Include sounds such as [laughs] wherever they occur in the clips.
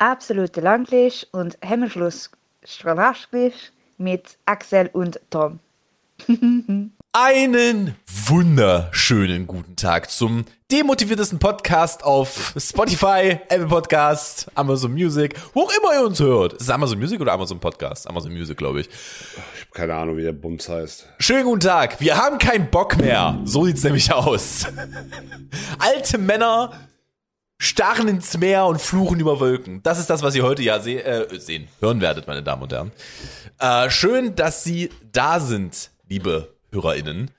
absolute Langlisch und Hemmschluss Stranaschglisch mit Axel und Tom. [laughs] Einen wunderschönen guten Tag zum demotiviertesten Podcast auf Spotify, Apple Podcast, Amazon Music, wo auch immer ihr uns hört. Ist es Amazon Music oder Amazon Podcast? Amazon Music, glaube ich. Ich habe keine Ahnung, wie der Bums heißt. Schönen guten Tag. Wir haben keinen Bock mehr. So sieht's nämlich aus. [laughs] Alte Männer starren ins Meer und fluchen über Wolken. Das ist das, was ihr heute ja se äh, sehen, hören werdet, meine Damen und Herren. Äh, schön, dass Sie da sind, liebe HörerInnen.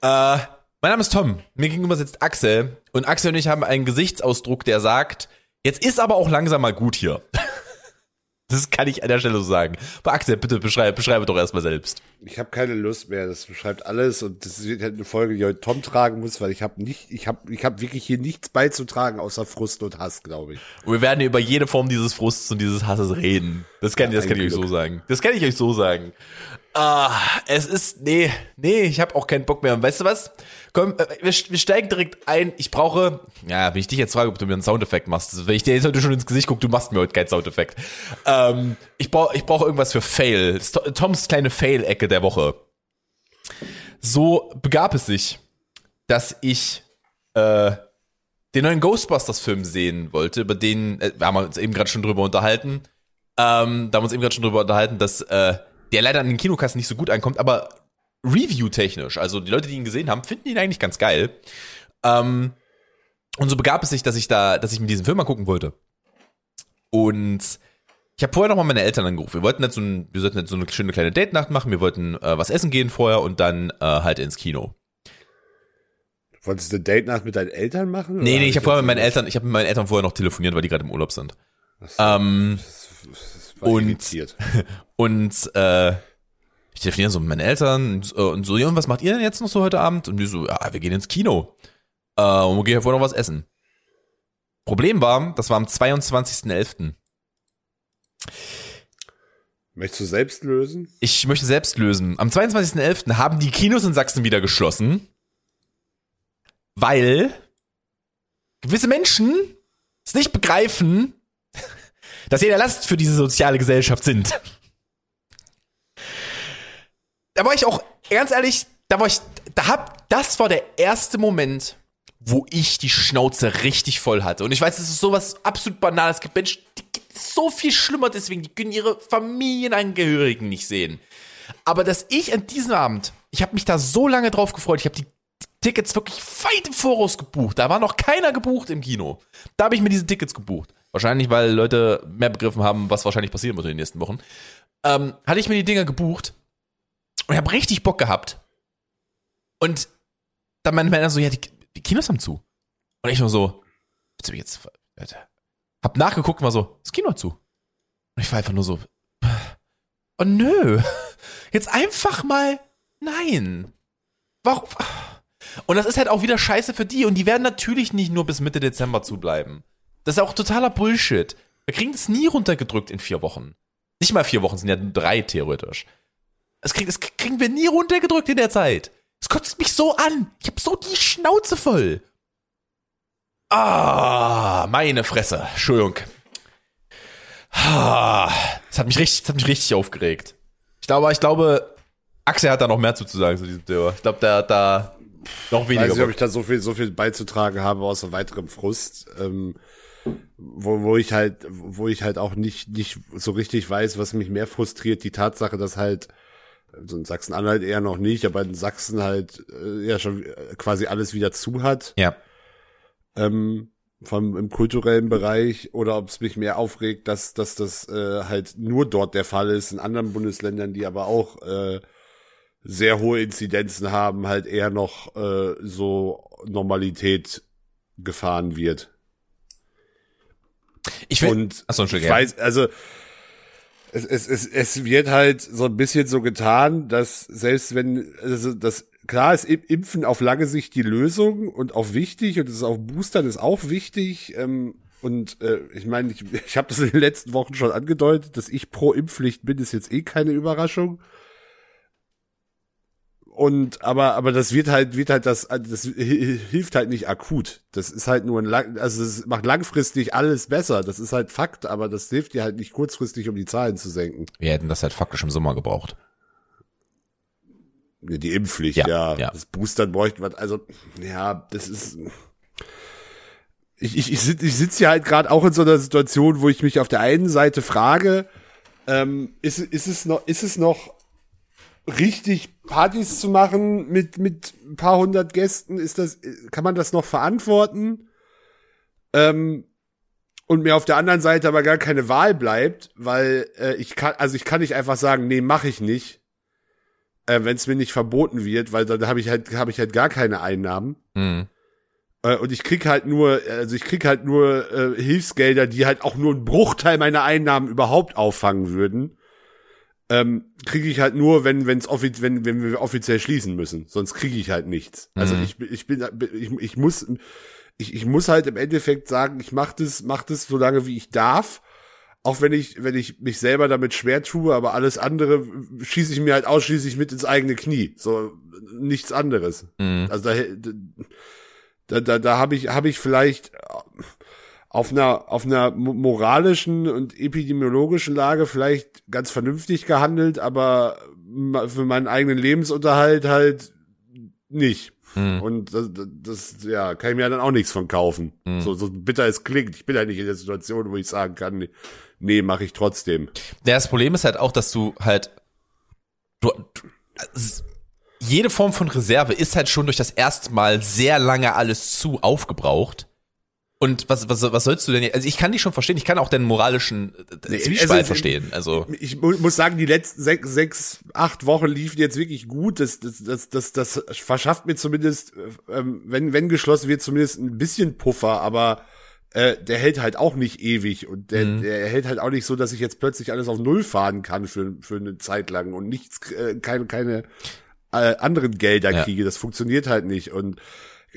Äh, mein Name ist Tom, mir gegenüber sitzt Axel und Axel und ich haben einen Gesichtsausdruck, der sagt, jetzt ist aber auch langsam mal gut hier. [laughs] Das kann ich an der Stelle so sagen. Aber Axel, bitte beschreibe, beschreibe doch erstmal selbst. Ich habe keine Lust mehr, das beschreibt alles und das wird halt eine Folge, die heute Tom tragen muss, weil ich habe nicht, ich habe ich hab wirklich hier nichts beizutragen außer Frust und Hass, glaube ich. Und wir werden über jede Form dieses Frusts und dieses Hasses reden. Das kann, ja, das kann ich euch so sagen. Das kann ich euch so sagen. Ah, es ist, nee, nee, ich habe auch keinen Bock mehr. Und weißt du was? Komm, äh, wir, steigen direkt ein. Ich brauche, ja, wenn ich dich jetzt frage, ob du mir einen Soundeffekt machst, wenn ich dir jetzt heute schon ins Gesicht gucke, du machst mir heute keinen Soundeffekt. Ähm, ich brauche ich brauche irgendwas für Fail. Toms kleine Fail-Ecke der Woche. So begab es sich, dass ich äh, den neuen Ghostbusters-Film sehen wollte, über den, äh, wir haben uns eben gerade schon drüber unterhalten. Ähm, da haben wir uns eben gerade schon drüber unterhalten, dass äh, der leider an den Kinokassen nicht so gut ankommt, aber Review-technisch, also die Leute, die ihn gesehen haben, finden ihn eigentlich ganz geil. Ähm, und so begab es sich, dass ich da, dass ich mir diesen Film mal gucken wollte. Und ich habe vorher noch mal meine Eltern angerufen. Wir wollten jetzt so, ein, wir sollten jetzt so eine schöne kleine Date-Nacht machen. Wir wollten äh, was essen gehen vorher und dann äh, halt ins Kino. Wolltest du eine Date-Nacht mit deinen Eltern machen? Nee, nee, ich habe vorher mit meinen Eltern, ich habe mit meinen Eltern vorher noch telefoniert, weil die gerade im Urlaub sind. So, ähm, das, das war und-. Und äh, ich telefoniere so mit meinen Eltern und, so, ja, und was macht ihr denn jetzt noch so heute Abend? Und die so, ja, wir gehen ins Kino. Äh, und wir gehen vorher noch was essen. Problem war, das war am 22.11. Möchtest du selbst lösen? Ich möchte selbst lösen. Am 22.11. haben die Kinos in Sachsen wieder geschlossen, weil gewisse Menschen es nicht begreifen, [laughs] dass sie der Last für diese soziale Gesellschaft sind. Da war ich auch, ganz ehrlich, da war ich, da hab, das war der erste Moment, wo ich die Schnauze richtig voll hatte. Und ich weiß, es ist sowas absolut Banales. Es gibt Menschen, die so viel schlimmer deswegen, die können ihre Familienangehörigen nicht sehen. Aber dass ich an diesem Abend, ich habe mich da so lange drauf gefreut, ich habe die Tickets wirklich weit im Voraus gebucht. Da war noch keiner gebucht im Kino. Da habe ich mir diese Tickets gebucht. Wahrscheinlich, weil Leute mehr begriffen haben, was wahrscheinlich passieren wird in den nächsten Wochen. Ähm, hatte ich mir die Dinger gebucht und ich habe richtig Bock gehabt. Und dann meinte einer so, ja, die, die Kinos haben zu. Und ich nur so, willst du mich jetzt, Alter. hab nachgeguckt und war so, das Kino hat zu. Und ich war einfach nur so, oh nö, [laughs] jetzt einfach mal, nein. Warum? Und das ist halt auch wieder scheiße für die. Und die werden natürlich nicht nur bis Mitte Dezember zubleiben. Das ist auch totaler Bullshit. Wir kriegen das nie runtergedrückt in vier Wochen. Nicht mal vier Wochen, sind ja drei theoretisch. Das, krieg, das kriegen wir nie runtergedrückt in der Zeit. Es kotzt mich so an. Ich hab so die Schnauze voll. Ah, meine Fresse. Entschuldigung. Ah, Das hat mich richtig, das hat mich richtig aufgeregt. Ich glaube, ich glaube, Axel hat da noch mehr zu sagen zu diesem Thema. Ich glaube, der hat da noch Ich weniger. weiß nicht, ob ich da so viel, so viel beizutragen habe, außer weiterem Frust. Ähm, wo, wo ich halt, wo ich halt auch nicht, nicht so richtig weiß, was mich mehr frustriert, die Tatsache, dass halt, also in Sachsen-Anhalt eher noch nicht, aber in Sachsen halt äh, ja schon äh, quasi alles wieder zu hat, ja. ähm, vom im kulturellen Bereich, oder ob es mich mehr aufregt, dass, dass das äh, halt nur dort der Fall ist, in anderen Bundesländern, die aber auch äh, sehr hohe Inzidenzen haben, halt eher noch äh, so Normalität gefahren wird. Ich will. Und Achso, ich weiß, also es, es, es, es wird halt so ein bisschen so getan, dass selbst wenn, also das klar ist Im- Impfen auf lange Sicht die Lösung und auch wichtig und es ist auch Boostern ist auch wichtig. Ähm, und äh, ich meine, ich, [laughs] ich habe das in den letzten Wochen schon angedeutet, dass ich pro Impfpflicht bin, ist jetzt eh keine Überraschung. Und aber aber das wird halt wird halt das das hilft halt nicht akut. Das ist halt nur ein lang, also es macht langfristig alles besser. Das ist halt Fakt, aber das hilft dir halt nicht kurzfristig, um die Zahlen zu senken. Wir hätten das halt faktisch im Sommer gebraucht. Die Impfpflicht, Ja, ja. ja. Das Boostern bräuchten wir, also ja, das ist ich, ich, ich sitze ich sitz hier halt gerade auch in so einer Situation, wo ich mich auf der einen Seite frage, ähm, ist, ist, es noch, ist es noch richtig Partys zu machen mit, mit ein paar hundert Gästen? Ist das, kann man das noch verantworten? Ähm, und mir auf der anderen Seite aber gar keine Wahl bleibt, weil äh, ich kann, also ich kann nicht einfach sagen, nee, mache ich nicht, äh, wenn es mir nicht verboten wird, weil dann habe ich halt, habe ich halt gar keine Einnahmen. Mhm. Äh, und ich krieg halt nur, also ich krieg halt nur äh, Hilfsgelder, die halt auch nur einen Bruchteil meiner Einnahmen überhaupt auffangen würden. Ähm, kriege ich halt nur, wenn wenn's offiz wenn wenn wir offiziell schließen müssen. Sonst kriege ich halt nichts. Also Mhm. ich bin ich bin ich, ich muss ich, ich muss halt im Endeffekt sagen, ich mach das mach das so lange wie ich darf. Auch wenn ich wenn ich mich selber damit schwer tue, aber alles andere schieße ich mir halt ausschließlich mit ins eigene Knie. So nichts anderes. Mhm. Also da, da, da, da habe ich, habe ich vielleicht auf einer, auf einer mo- moralischen und epidemiologischen Lage vielleicht ganz vernünftig gehandelt, aber für meinen eigenen Lebensunterhalt halt nicht. Mhm. Und das, das, ja, kann ich mir dann auch nichts von kaufen. Mhm. So, so bitter es klingt. Ich bin halt nicht in der Situation, wo ich sagen kann, nee, mache ich trotzdem. Das Problem ist halt auch, dass du halt du, du, jede Form von Reserve ist halt schon durch das erste Mal sehr lange alles zu aufgebraucht. Und was, was, was sollst du denn jetzt? Also ich kann dich schon verstehen, ich kann auch deinen moralischen äh, Zwiespalt also, verstehen. Also Ich mu muss sagen, die letzten sechs, sechs, acht Wochen liefen jetzt wirklich gut. Das, das, das, das, das verschafft mir zumindest, ähm, wenn, wenn geschlossen wird, zumindest ein bisschen Puffer, aber äh, der hält halt auch nicht ewig und der, Mhm. der hält halt auch nicht so, dass ich jetzt plötzlich alles auf Null fahren kann für, für eine Zeit lang und nichts, äh, keine, keine äh, anderen Gelder Ja. kriege. Das funktioniert halt nicht und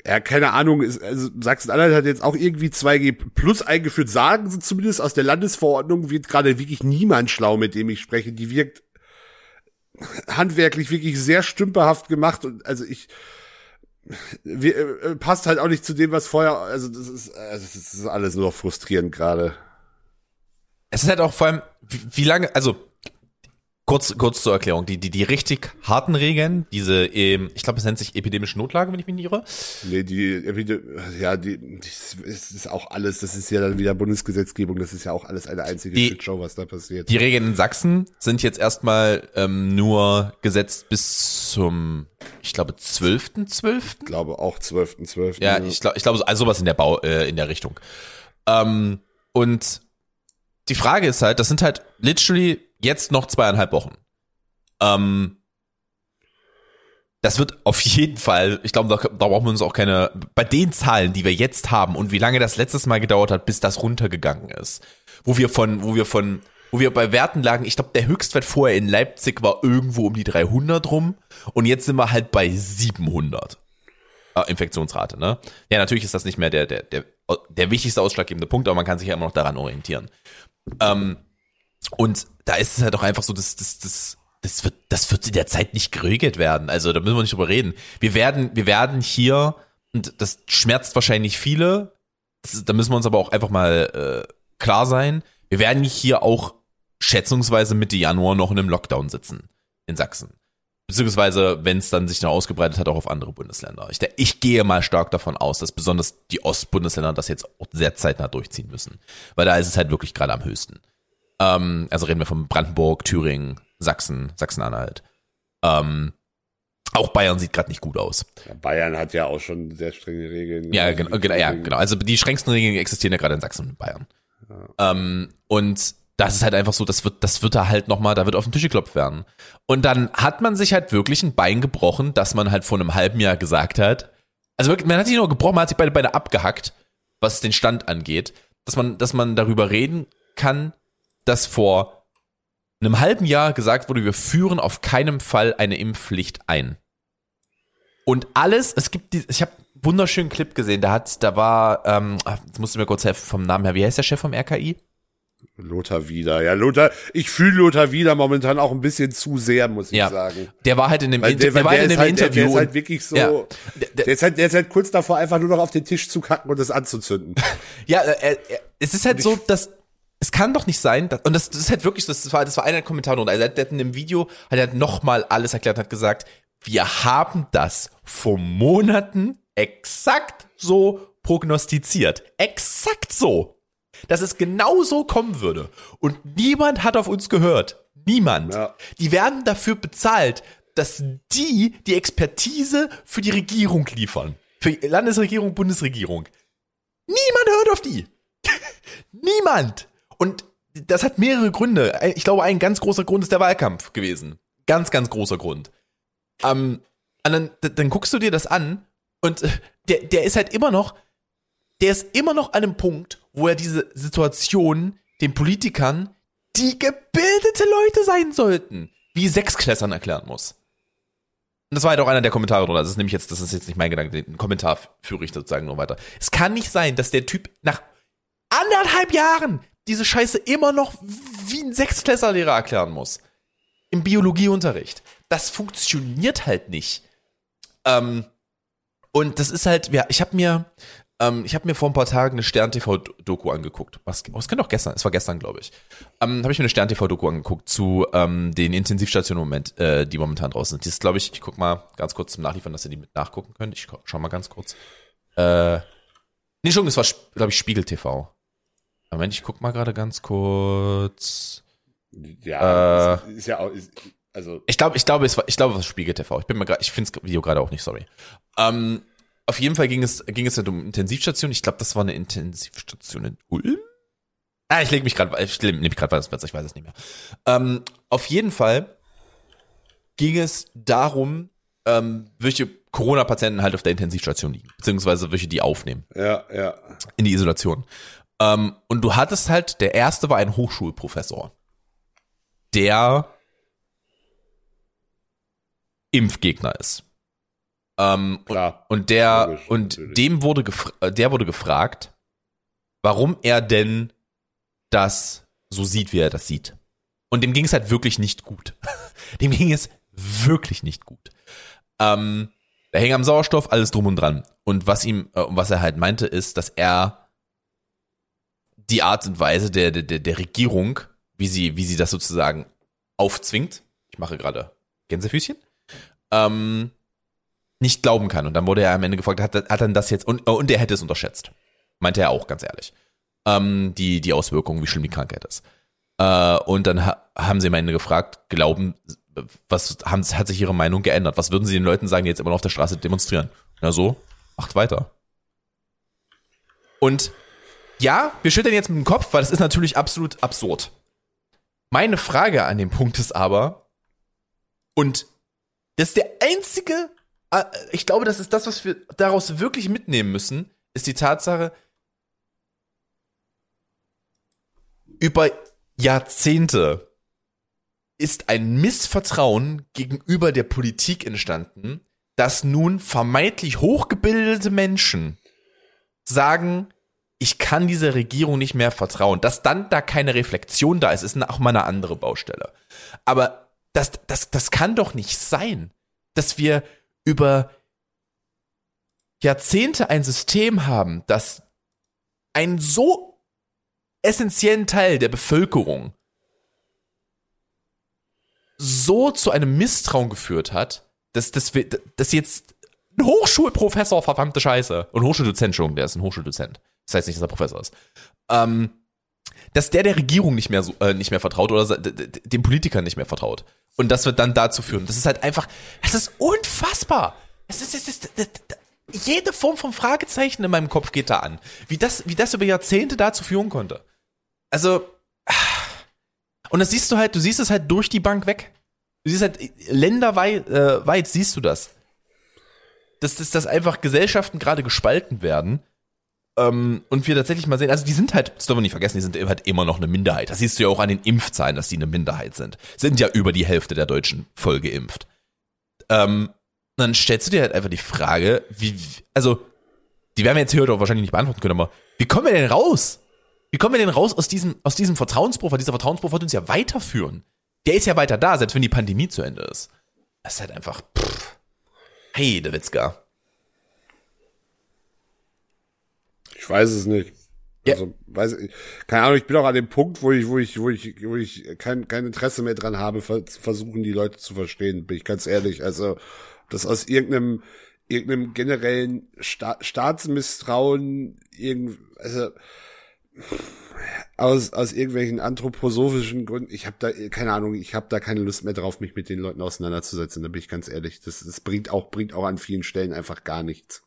ja, keine Ahnung, ist, also Sachsen-Anhalt hat jetzt auch irgendwie 2G plus eingeführt, sagen sie zumindest aus der Landesverordnung, wird gerade wirklich niemand schlau, mit dem ich spreche. Die wirkt handwerklich wirklich sehr stümperhaft gemacht und also ich wir, äh, passt halt auch nicht zu dem, was vorher, also das ist, also das ist alles nur frustrierend gerade. es ist halt auch vor allem, wie, wie lange, also kurz, kurz zur Erklärung, die, die, die richtig harten Regeln, diese, ähm, ich glaube, es nennt sich epidemische Notlage, wenn ich mich nicht irre. Nee, die, ja, die, es ist auch alles, das ist ja dann wieder Bundesgesetzgebung, das ist ja auch alles eine einzige Die- Shitshow, was da passiert. Die Regeln in Sachsen sind jetzt erstmal ähm, nur gesetzt bis zum, ich glaube, 12.12. ich glaube auch 12.12. Ja, ich glaube, ich glaube, so- also sowas in der Bau, äh, in der Richtung. Ähm, und die Frage ist halt, das sind halt literally jetzt noch zweieinhalb Wochen. Ähm, das wird auf jeden Fall, ich glaube, da, da brauchen wir uns auch keine, bei den Zahlen, die wir jetzt haben und wie lange das letztes Mal gedauert hat, bis das runtergegangen ist, wo wir von, wo wir von, wo wir bei Werten lagen, ich glaube, der Höchstwert vorher in Leipzig war irgendwo um die 300 rum und jetzt sind wir halt bei 700. Äh, Infektionsrate, ne? Ja, natürlich ist das nicht mehr der, der, der, der wichtigste ausschlaggebende Punkt, aber man kann sich ja immer noch daran orientieren. Ähm, und da ist es halt auch einfach so, dass das, das, das wird, das wird in der Zeit nicht geregelt werden. Also da müssen wir nicht drüber reden. Wir werden, wir werden hier, und das schmerzt wahrscheinlich viele, das, da müssen wir uns aber auch einfach mal äh, klar sein, wir werden hier auch schätzungsweise Mitte Januar noch in einem Lockdown sitzen in Sachsen. Beziehungsweise, wenn es dann sich noch ausgebreitet hat, auch auf andere Bundesländer. Ich, ich gehe mal stark davon aus, dass besonders die Ostbundesländer das jetzt auch sehr zeitnah durchziehen müssen. Weil da ist es halt wirklich gerade am höchsten. Ähm, also reden wir von Brandenburg, Thüringen, Sachsen, Sachsen-Anhalt. Ähm, auch Bayern sieht gerade nicht gut aus. Ja, Bayern hat ja auch schon sehr strenge Regeln. Ja, genau, genau, ja, genau. Also die strengsten Regeln existieren ja gerade in Sachsen und Bayern. Ähm, und das ist halt einfach so, das wird, das wird da halt nochmal, da wird auf den Tisch geklopft werden. Und dann hat man sich halt wirklich ein Bein gebrochen, dass man halt vor einem halben Jahr gesagt hat, also wirklich, man hat sich nur gebrochen, man hat sich beide Beine abgehackt, was den Stand angeht, dass man, dass man darüber reden kann, dass vor einem halben Jahr gesagt wurde, wir führen auf keinen Fall eine Impfpflicht ein. Und alles, es gibt die, ich habe einen wunderschönen Clip gesehen, da hat, da war, ähm, jetzt musst du mir kurz helfen vom Namen her, wie heißt der Chef vom RKI? Lothar wieder. Ja, Lothar, ich fühle Lothar wieder momentan auch ein bisschen zu sehr, muss ich Ja. sagen. Der war halt in dem, Weil der, der war der, halt in ist dem halt, der, Interview. der ist halt wirklich so. Ja. Der, Der- der- ist halt, der ist halt kurz davor, einfach nur noch auf den Tisch zu kacken und es anzuzünden. [laughs] Ja, äh, äh, es ist halt so, dass es kann doch nicht sein, dass, und das, das ist halt wirklich, das war, das war einer der Kommentare und also der hat in dem Video hat er nochmal alles erklärt, und hat gesagt, wir haben das vor Monaten exakt so prognostiziert. Exakt so. Dass es genau so kommen würde. Und niemand hat auf uns gehört. Niemand. Ja. Die werden dafür bezahlt, dass die die Expertise für die Regierung liefern. Für Landesregierung, Bundesregierung. Niemand hört auf die. [laughs] Niemand. Und das hat mehrere Gründe. Ich glaube, ein ganz großer Grund ist der Wahlkampf gewesen. Ganz, ganz großer Grund. Ähm, dann, dann guckst du dir das an und äh, der, der ist halt immer noch, der ist immer noch an einem Punkt, wo er diese Situation den Politikern, die gebildete Leute sein sollten, wie Sechsklässern erklären muss. Und das war halt auch einer der Kommentare drunter. Das ist nämlich jetzt, das ist jetzt nicht mein Gedanke, den Kommentar führe ich sozusagen nur weiter. Es kann nicht sein, dass der Typ nach anderthalb Jahren diese Scheiße immer noch wie ein Sechsklässlerlehrer erklären muss. Im Biologieunterricht. Das funktioniert halt nicht. Ähm, und das ist halt, ja, ich habe mir, ähm, ich habe mir vor ein paar Tagen eine Stern-TV-Doku angeguckt. Was, was kann doch gestern, es war gestern, glaube ich. Ähm, habe ich mir eine Stern-TV-Doku angeguckt zu ähm, den Intensivstationen Moment, äh, die momentan draußen sind. Die ist, glaube ich, ich guck mal ganz kurz zum Nachliefern, dass ihr die mit nachgucken könnt. Ich schau mal ganz kurz. Äh, nee, Entschuldigung, es war, glaube ich, Spiegel TV. Moment, ich guck mal gerade ganz kurz. Ja, Äh. ist, ja auch, ist, also, Ich glaube, ich glaube, es war, ich glaube, es war Spiegel TV. Ich bin mir gerade, ich finde das Video gerade auch nicht, sorry. Ähm, auf jeden Fall ging es, ging es halt um Intensivstation. Ich glaube, das war eine Intensivstation in Ulm. Ah, ich lege mich gerade, ich nehme mich gerade was, ich weiß es nicht mehr. Ähm, auf jeden Fall ging es darum, ähm, welche Corona-Patienten halt auf der Intensivstation liegen, beziehungsweise welche die aufnehmen ja, ja. in die Isolation. Ähm, und du hattest halt, der erste war ein Hochschulprofessor, der Impfgegner ist. Ähm, und, Klar. und der Logisch, und natürlich. dem wurde äh, der wurde gefragt, warum er denn das so sieht, wie er das sieht. Und dem ging es halt wirklich nicht gut. [laughs] dem ging es wirklich nicht gut. Ähm, der hing am Sauerstoff, alles drum und dran. Und was ihm, äh, was er halt meinte, ist, dass er die Art und Weise der, der, der Regierung, wie sie, wie sie das sozusagen aufzwingt, ich mache gerade Gänsefüßchen, ähm, nicht glauben kann. Und dann wurde er am Ende gefragt, hat, hat dann das jetzt, und, und er hätte es unterschätzt. Meinte er auch, ganz ehrlich. Ähm, die, die Auswirkungen, wie schlimm die Krankheit ist. Äh, und dann ha haben sie am Ende gefragt, glauben, was haben, hat sich ihre Meinung geändert? Was würden sie den Leuten sagen, die jetzt immer noch auf der Straße demonstrieren? Na so, macht weiter. Und ja, wir schütteln jetzt mit dem Kopf, weil das ist natürlich absolut absurd. Meine Frage an dem Punkt ist aber, und das ist der einzige, äh, ich glaube, das ist das, was wir daraus wirklich mitnehmen müssen, ist die Tatsache, über Jahrzehnte ist ein Missvertrauen gegenüber der Politik entstanden, dass nun vermeintlich hochgebildete Menschen sagen, ich kann dieser Regierung nicht mehr vertrauen. Dass dann da keine Reflexion da ist, ist auch mal eine andere Baustelle. Aber das, das, das kann doch nicht sein, dass wir über Jahrzehnte ein System haben, das einen so essentiellen Teil der Bevölkerung so zu einem Misstrauen geführt hat, dass, dass, wir, dass jetzt ein Hochschulprofessor, verdammte Scheiße, und Hochschuldozent, Entschuldigung, der ist ein Hochschuldozent. Das heißt nicht, dass er Professor ist. Ähm, dass der der Regierung nicht mehr so, äh, nicht mehr vertraut oder den Politikern nicht mehr vertraut. Und das wird dann dazu führen. Das ist halt einfach, das ist unfassbar. Es ist, ist, das, das, jede Form von Fragezeichen in meinem Kopf geht da an. Wie das, wie das über Jahrzehnte dazu führen konnte. Also, und das siehst du halt, du siehst es halt durch die Bank weg. Du siehst halt länderweit äh, siehst du das. Dass, dass, dass einfach Gesellschaften gerade gespalten werden. Ähm, und wir tatsächlich mal sehen, also die sind halt, das dürfen wir nicht vergessen, die sind halt immer noch eine Minderheit. Das siehst du ja auch an den Impfzahlen, dass die eine Minderheit sind. Sind ja über die Hälfte der Deutschen voll geimpft. Ähm, dann stellst du dir halt einfach die Frage, wie, also, die werden wir jetzt hier heute auch wahrscheinlich nicht beantworten können, aber wie kommen wir denn raus? Wie kommen wir denn raus aus diesem, aus diesem Vertrauensbruch? Weil dieser Vertrauensbruch wird uns ja weiterführen. Der ist ja weiter da, selbst wenn die Pandemie zu Ende ist. Das ist halt einfach, pff. Hey, der Witzka. Ich weiß es nicht. Ja. Also, weiß ich, keine Ahnung, ich bin auch an dem Punkt, wo ich, wo ich, wo ich, wo ich kein, kein Interesse mehr dran habe, ver versuchen die Leute zu verstehen, bin ich ganz ehrlich. Also, das aus irgendeinem, irgendeinem generellen Sta Staatsmisstrauen, irgend, also, aus, aus irgendwelchen anthroposophischen Gründen, ich habe da, keine Ahnung, ich habe da keine Lust mehr drauf, mich mit den Leuten auseinanderzusetzen, da bin ich ganz ehrlich. Das, das bringt auch, bringt auch an vielen Stellen einfach gar nichts.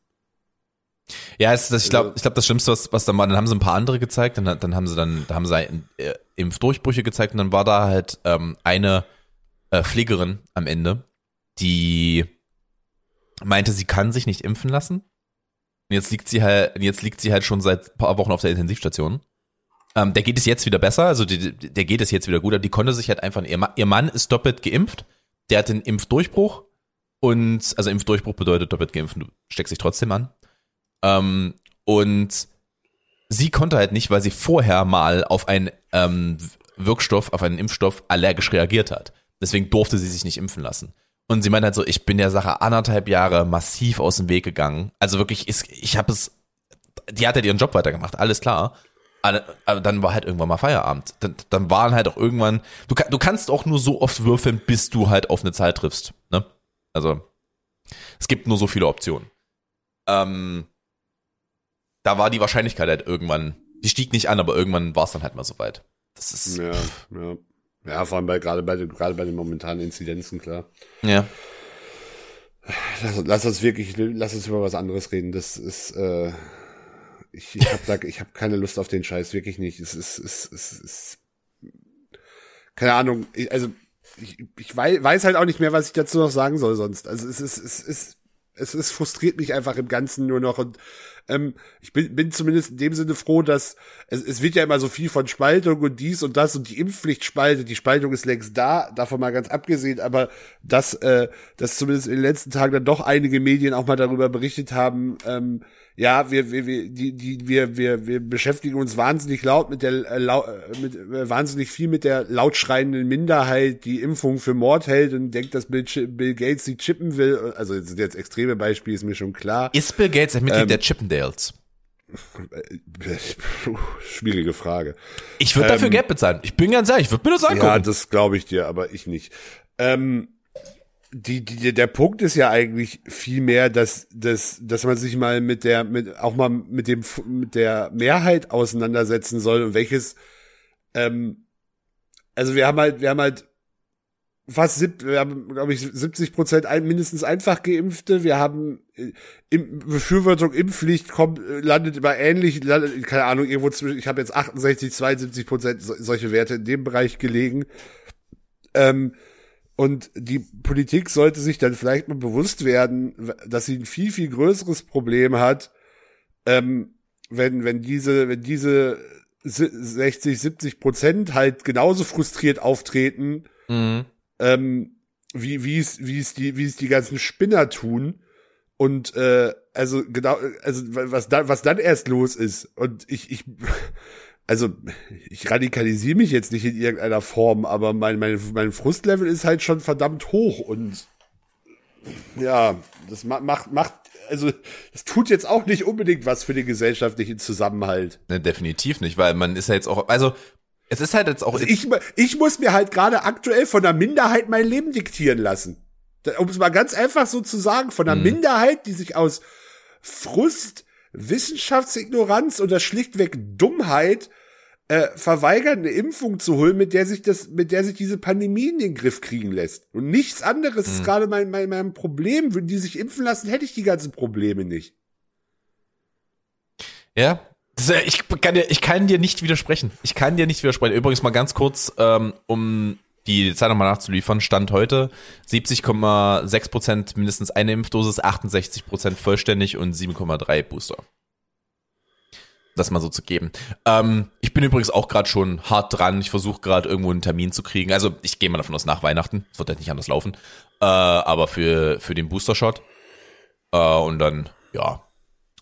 Ja, es, das, ich glaube, ich glaube, das Schlimmste, was, was dann war, dann haben sie ein paar andere gezeigt, dann, dann haben sie dann, da haben sie äh, Impfdurchbrüche gezeigt und dann war da halt ähm, eine äh, Pflegerin am Ende, die meinte, sie kann sich nicht impfen lassen. Und jetzt liegt sie halt, jetzt liegt sie halt schon seit paar Wochen auf der Intensivstation. Ähm, der geht es jetzt wieder besser, also die, der geht es jetzt wieder gut, aber die konnte sich halt einfach, ihr, ihr Mann ist doppelt geimpft, der hat den Impfdurchbruch und, also Impfdurchbruch bedeutet doppelt geimpft, du steckst dich trotzdem an. Ähm, und sie konnte halt nicht, weil sie vorher mal auf einen ähm, Wirkstoff, auf einen Impfstoff allergisch reagiert hat. Deswegen durfte sie sich nicht impfen lassen. Und sie meint halt so, ich bin der Sache anderthalb Jahre massiv aus dem Weg gegangen. Also wirklich, ich, ich habe es, die hat halt ihren Job weitergemacht, alles klar. Aber dann war halt irgendwann mal Feierabend. Dann, dann waren halt auch irgendwann, du, du kannst auch nur so oft würfeln, bis du halt auf eine Zahl triffst. Ne? Also, es gibt nur so viele Optionen. Ähm, da war die Wahrscheinlichkeit halt irgendwann, die stieg nicht an, aber irgendwann war es dann halt mal soweit. Das ist. Ja, ja. Ja, vor allem bei, gerade bei, gerade bei den momentanen Inzidenzen, klar. Ja. Lass, lass uns wirklich, lass uns über was anderes reden. Das ist, äh, ich, ich habe da, ich habe keine Lust auf den Scheiß, wirklich nicht. Es ist, es, es, es, es keine Ahnung. Ich, also ich, ich weiß, weiß halt auch nicht mehr, was ich dazu noch sagen soll sonst. Also es ist, es ist, es, es frustriert mich einfach im Ganzen nur noch und ähm, ich bin, bin zumindest in dem Sinne froh, dass es, es wird ja immer so viel von Spaltung und dies und das und die Impfpflicht spaltet. Die Spaltung ist längst da, davon mal ganz abgesehen, aber dass, äh, dass zumindest in den letzten Tagen dann doch einige Medien auch mal darüber berichtet haben, ähm, ja, wir, wir, wir, die, die, wir, wir, wir beschäftigen uns wahnsinnig laut mit der, äh, lau, äh, mit, äh, wahnsinnig viel mit der lautschreienden Minderheit, die Impfung für Mord hält und denkt, dass Bill, Bill Gates die chippen will. Also, das sind jetzt extreme Beispiele, ist mir schon klar. Ist Bill Gates ein Mitglied ähm, der Chippendales? Schwierige Frage. Ich würde dafür ähm, Geld bezahlen. Ich bin ganz ehrlich, ich würde mir das angucken. Ja, das glaube ich dir, aber ich nicht. Ähm, die, die, der Punkt ist ja eigentlich viel mehr, dass, dass, dass man sich mal mit der, mit, auch mal mit dem, mit der Mehrheit auseinandersetzen soll und welches, ähm, also wir haben halt, wir haben halt fast, sieb, wir haben, glaube ich, 70 Prozent ein, mindestens einfach Geimpfte. Wir haben äh, im, Befürwortung Impfpflicht kommt, landet immer ähnlich, landet, keine Ahnung, irgendwo zwischen, ich habe jetzt 68, 72 Prozent so, solche Werte in dem Bereich gelegen. Ähm, und die Politik sollte sich dann vielleicht mal bewusst werden, dass sie ein viel, viel größeres Problem hat, ähm, wenn, wenn diese, wenn diese 60, 70 Prozent halt genauso frustriert auftreten, mhm. ähm, wie, wie es, wie es die, wie es die ganzen Spinner tun. Und äh, also genau, also was dann, was dann erst los ist. Und ich, ich, also ich radikalisiere mich jetzt nicht in irgendeiner Form, aber mein, mein, mein Frustlevel ist halt schon verdammt hoch und ja, das macht, macht, also das tut jetzt auch nicht unbedingt was für den gesellschaftlichen Zusammenhalt. Ne, definitiv nicht, weil man ist ja jetzt auch, also es ist halt jetzt auch. Also ich, ich muss mir halt gerade aktuell von einer Minderheit mein Leben diktieren lassen. Um es mal ganz einfach so zu sagen, von einer mhm. Minderheit, die sich aus Frust, Wissenschaftsignoranz oder schlichtweg Dummheit äh, verweigert, eine Impfung zu holen, mit der sich das, mit der sich diese Pandemie in den Griff kriegen lässt. Und nichts anderes mhm. ist gerade mein, mein, mein Problem. Würden die sich impfen lassen, hätte ich die ganzen Probleme nicht. Ja, ich kann, dir, ich kann dir nicht widersprechen. Ich kann dir nicht widersprechen. Übrigens mal ganz kurz, ähm, um die Zeit nochmal nachzuliefern, Stand heute 70,6 Prozent mindestens eine Impfdosis, 68 Prozent vollständig und 7,3 Booster das mal so zu geben. Ähm, ich bin übrigens auch gerade schon hart dran. Ich versuche gerade irgendwo einen Termin zu kriegen. Also ich gehe mal davon aus nach Weihnachten. Es wird halt nicht anders laufen. Äh, aber für, für den Booster-Shot. Äh, und dann, ja,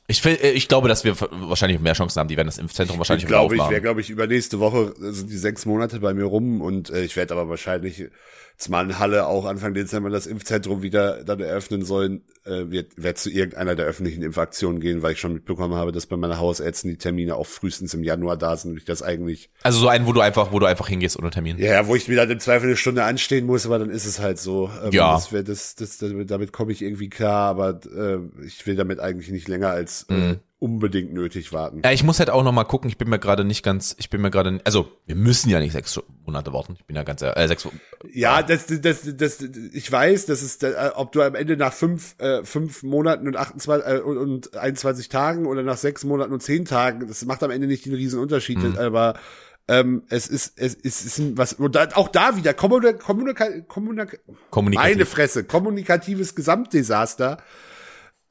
Ich, äh, ich glaube, dass wir wahrscheinlich mehr Chancen haben. Die werden das Impfzentrum wahrscheinlich Ich glaube, wieder ich aufmachen. wäre, glaube ich, übernächste Woche sind die sechs Monate bei mir rum und äh, ich werde aber wahrscheinlich zumal in Halle auch Anfang Dezember das Impfzentrum wieder dann eröffnen sollen, äh, wird, werd zu irgendeiner der öffentlichen Impfaktionen gehen, weil ich schon mitbekommen habe, dass bei meiner Hausärztin die Termine auch frühestens im Januar da sind und ich das eigentlich, also so einen, wo du einfach, wo du einfach hingehst ohne Termin. ja, wo ich wieder im Zweifel eine Stunde anstehen muss, aber dann ist es halt so. Ähm, Ja. Das wär, das, das, damit, damit komme ich irgendwie klar, aber äh, ich will damit eigentlich nicht länger als äh, Mhm. Unbedingt nötig warten. Ja, ich muss halt auch noch mal gucken. Ich bin mir gerade nicht ganz, ich bin mir gerade, also wir müssen ja nicht sechs Monate warten. Ich bin ja ganz, äh, sechs. Ja, das, das, das, ich weiß, das ist, äh, ob du am Ende nach fünf, äh, fünf Monaten und 28 äh, und- und 21 Tagen oder nach sechs Monaten und zehn Tagen, das macht am Ende nicht den riesen Unterschied, aber ähm, es ist, es ist, es ist was, und da, auch da wieder, kommunika, kommunika, kommunika, Kommunikativ. meine Fresse, kommunikatives Gesamtdesaster,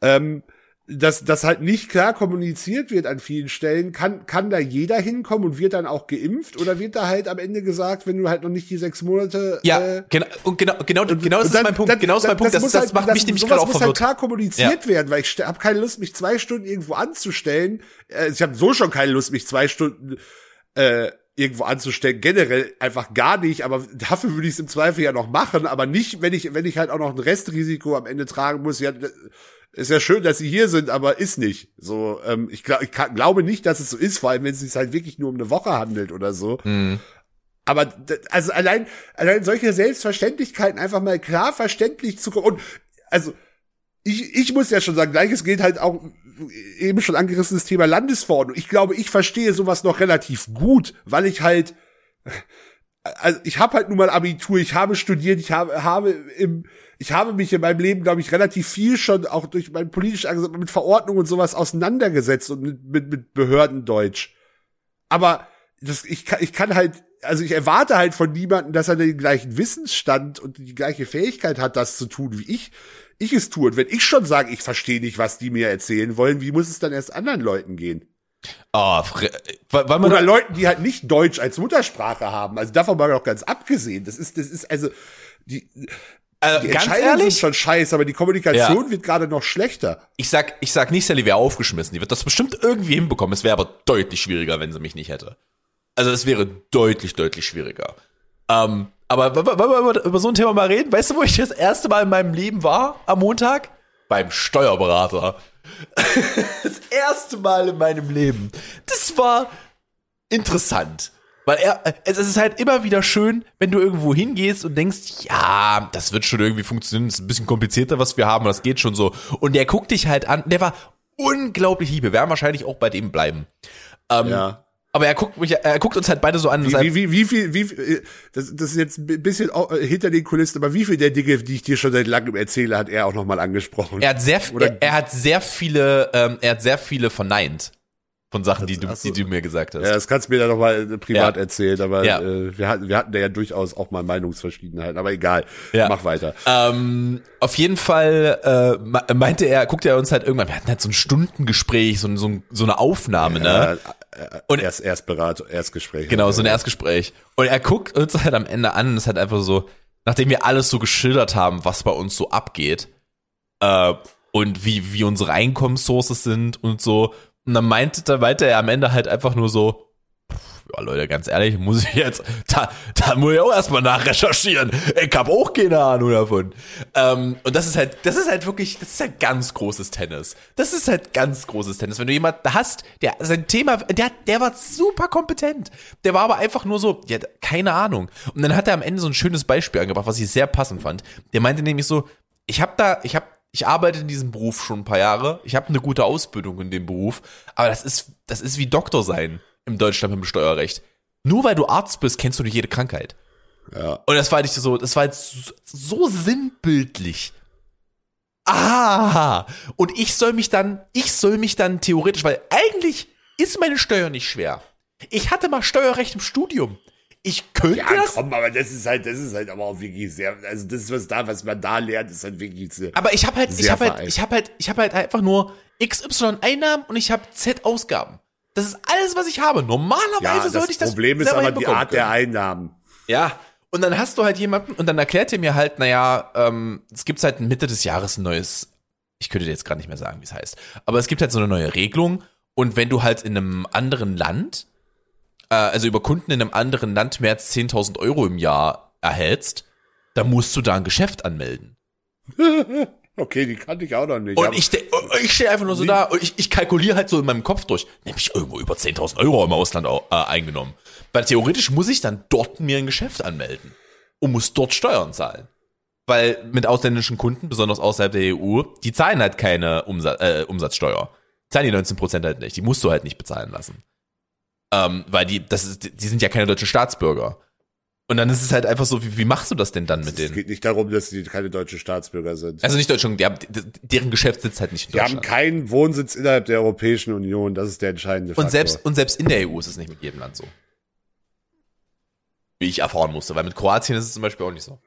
ähm, dass das halt nicht klar kommuniziert wird an vielen Stellen, kann, kann da jeder hinkommen und wird dann auch geimpft oder wird da halt am Ende gesagt, wenn du halt noch nicht die sechs Monate Ja, äh, genau, und genau, genau, genau das und dann- ist mein Punkt. dann- genau das ist mein Punkt. Das, muss das halt- macht mich nämlich gerade auch muss halt verwirrt. klar kommuniziert werden, weil ich habe keine Lust, mich zwei Stunden irgendwo anzustellen. Äh, ich habe so schon keine Lust, mich zwei Stunden äh, irgendwo anzustellen. Generell einfach gar nicht, aber dafür würde ich es im Zweifel ja noch machen, aber nicht, wenn ich, wenn ich halt auch noch ein Restrisiko am Ende tragen muss. Ja, ist ja schön, dass sie hier sind, aber ist nicht. So, ähm, ich, glaub, ich kann, glaube nicht, dass es so ist, vor allem wenn es sich halt wirklich nur um eine Woche handelt oder so. Mhm. Aber also allein, allein solche Selbstverständlichkeiten einfach mal klar verständlich zu und also ich, ich muss ja schon sagen, gleiches gilt halt auch eben schon angerissenes Thema Landesverordnung. Ich glaube, ich verstehe sowas noch relativ gut, weil ich halt also ich habe halt nun mal Abitur, ich habe studiert, ich habe habe im ich habe mich in meinem Leben, glaube ich, relativ viel schon auch durch mein politisch Engagement mit Verordnungen und sowas auseinandergesetzt und mit, mit, mit Behördendeutsch. Aber das, ich, kann, ich kann halt, also ich erwarte halt von niemandem, dass er den gleichen Wissensstand und die gleiche Fähigkeit hat, das zu tun, wie ich, ich es tue. Und wenn ich schon sage, ich verstehe nicht, was die mir erzählen wollen, wie muss es dann erst anderen Leuten gehen? Oh, weil, man Oder Leuten, die halt nicht Deutsch als Muttersprache haben. Also davon mal auch ganz abgesehen. Das ist, das ist also, die, äh, die ganz ehrlich, schon scheiße, aber die Kommunikation wird gerade noch schlechter. ich sag, ich sag nicht, Sally wäre aufgeschmissen. Die wird das bestimmt irgendwie hinbekommen. Es wäre aber deutlich schwieriger, wenn sie mich nicht hätte. Also es wäre deutlich, deutlich schwieriger. Ähm, aber wollen wir- wollen wir über, über so ein Thema mal reden? Weißt du, wo ich das erste Mal in meinem Leben war am Montag? Beim Steuerberater. [laughs] das erste Mal in meinem Leben. Das war interessant. Weil er, es ist halt immer wieder schön, wenn du irgendwo hingehst und denkst, ja, das wird schon irgendwie funktionieren, das ist ein bisschen komplizierter, was wir haben, das geht schon so. Und der guckt dich halt an, der war unglaublich lieb. Wir werden wahrscheinlich auch bei dem bleiben. Ähm, Ja. Aber er guckt mich, er guckt uns halt beide so an. Wie, wie, wie viel, wie viel, äh, das, das ist jetzt ein bisschen äh, hinter den Kulissen, aber wie viel der Dinge, die ich dir schon seit langem erzähle, hat er auch nochmal angesprochen? er hat sehr, Oder- er, er hat sehr viele, ähm, er hat sehr viele verneint von Sachen, die du, ach so. die du mir gesagt hast. Ja, das kannst du mir dann nochmal privat Ja. erzählen, aber Ja. äh, wir, hatten, wir hatten da ja durchaus auch mal Meinungsverschiedenheiten, aber egal. Ja. Mach weiter. Ähm, auf jeden Fall äh, me- meinte er, guckte er uns halt irgendwann, wir hatten halt so ein Stundengespräch, so, so, so eine Aufnahme, ne? Äh, Und- erst Erstberat, Erstgespräch. Genau, so ein Erstgespräch. Und er guckt uns halt am Ende an und ist halt einfach so, nachdem wir alles so geschildert haben, was bei uns so abgeht, äh, und wie, wie unsere Einkommenssources sind und so. Und dann meinte, da meinte er am Ende halt einfach nur so, ja Leute, ganz ehrlich, muss ich jetzt, da, da muss ich auch erstmal nachrecherchieren. Ich hab auch keine Ahnung davon. Ähm, und das ist halt, das ist halt wirklich, das ist halt ganz großes Tennis. Das ist halt ganz großes Tennis. Wenn du jemanden hast, der sein Thema, der, der war super kompetent. Der war aber einfach nur so, ja, keine Ahnung. Und dann hat er am Ende so ein schönes Beispiel angebracht, was ich sehr passend fand. Der meinte nämlich so, ich habe da, ich habe ich arbeite in diesem Beruf schon ein paar Jahre. Ich habe eine gute Ausbildung in dem Beruf, aber das ist das ist wie Doktor sein im Deutschland mit dem Steuerrecht. Nur weil du Arzt bist, kennst du nicht jede Krankheit. Ja. Und das war nicht so, das war jetzt so sinnbildlich. Ah, und ich soll mich dann, ich soll mich dann theoretisch, weil eigentlich ist meine Steuer nicht schwer. Ich hatte mal Steuerrecht im Studium. Ich könnte Ja, das, komm, aber das ist halt, das ist halt aber auch wirklich sehr, also das ist was da, was man da lernt, ist halt wirklich sehr. Aber ich habe halt, ich habe halt, veraltet. ich habe halt, ich habe halt einfach nur XY Einnahmen und ich habe Z Ausgaben. Das ist alles, was ich habe. Normalerweise Ja, das sollte ich das Problem ist aber die Art der können. Einnahmen. Ja. Und dann hast du halt jemanden und dann erklärt er mir halt, naja, ähm, es gibt seit Mitte des Jahres ein neues, Ich könnte dir jetzt gerade nicht mehr sagen, wie es heißt. Aber es gibt halt so eine neue Regelung. Und wenn du halt in einem anderen Land, äh, also über Kunden in einem anderen Land mehr als 10.000 Euro im Jahr erhältst, dann musst du da ein Geschäft anmelden. [laughs] Okay, die kannte ich auch noch nicht. Und ich, ich stehe einfach nur so da und ich, ich kalkuliere halt so in meinem Kopf durch. Nämlich irgendwo über 10.000 Euro im Ausland au- äh, eingenommen. Weil theoretisch muss ich dann dort mir ein Geschäft anmelden. Und muss dort Steuern zahlen. Weil mit ausländischen Kunden, besonders außerhalb der EU, die zahlen halt keine Umsatz, äh, Umsatzsteuer. Zahlen die 19% halt nicht. Die musst du halt nicht bezahlen lassen. Ähm, weil die, das ist, die sind ja keine deutschen Staatsbürger. Und dann ist es halt einfach so, wie, wie machst du das denn dann mit es denen? geht nicht darum, dass sie keine deutschen Staatsbürger sind. Also nicht Deutschland, die haben, deren Geschäft sitzt halt nicht in Die haben Deutschland. keinen Wohnsitz innerhalb der Europäischen Union. Das ist der entscheidende Faktor. Und selbst, und selbst in der EU ist es nicht mit jedem Land so. Wie ich erfahren musste, weil mit Kroatien ist es zum Beispiel auch nicht so.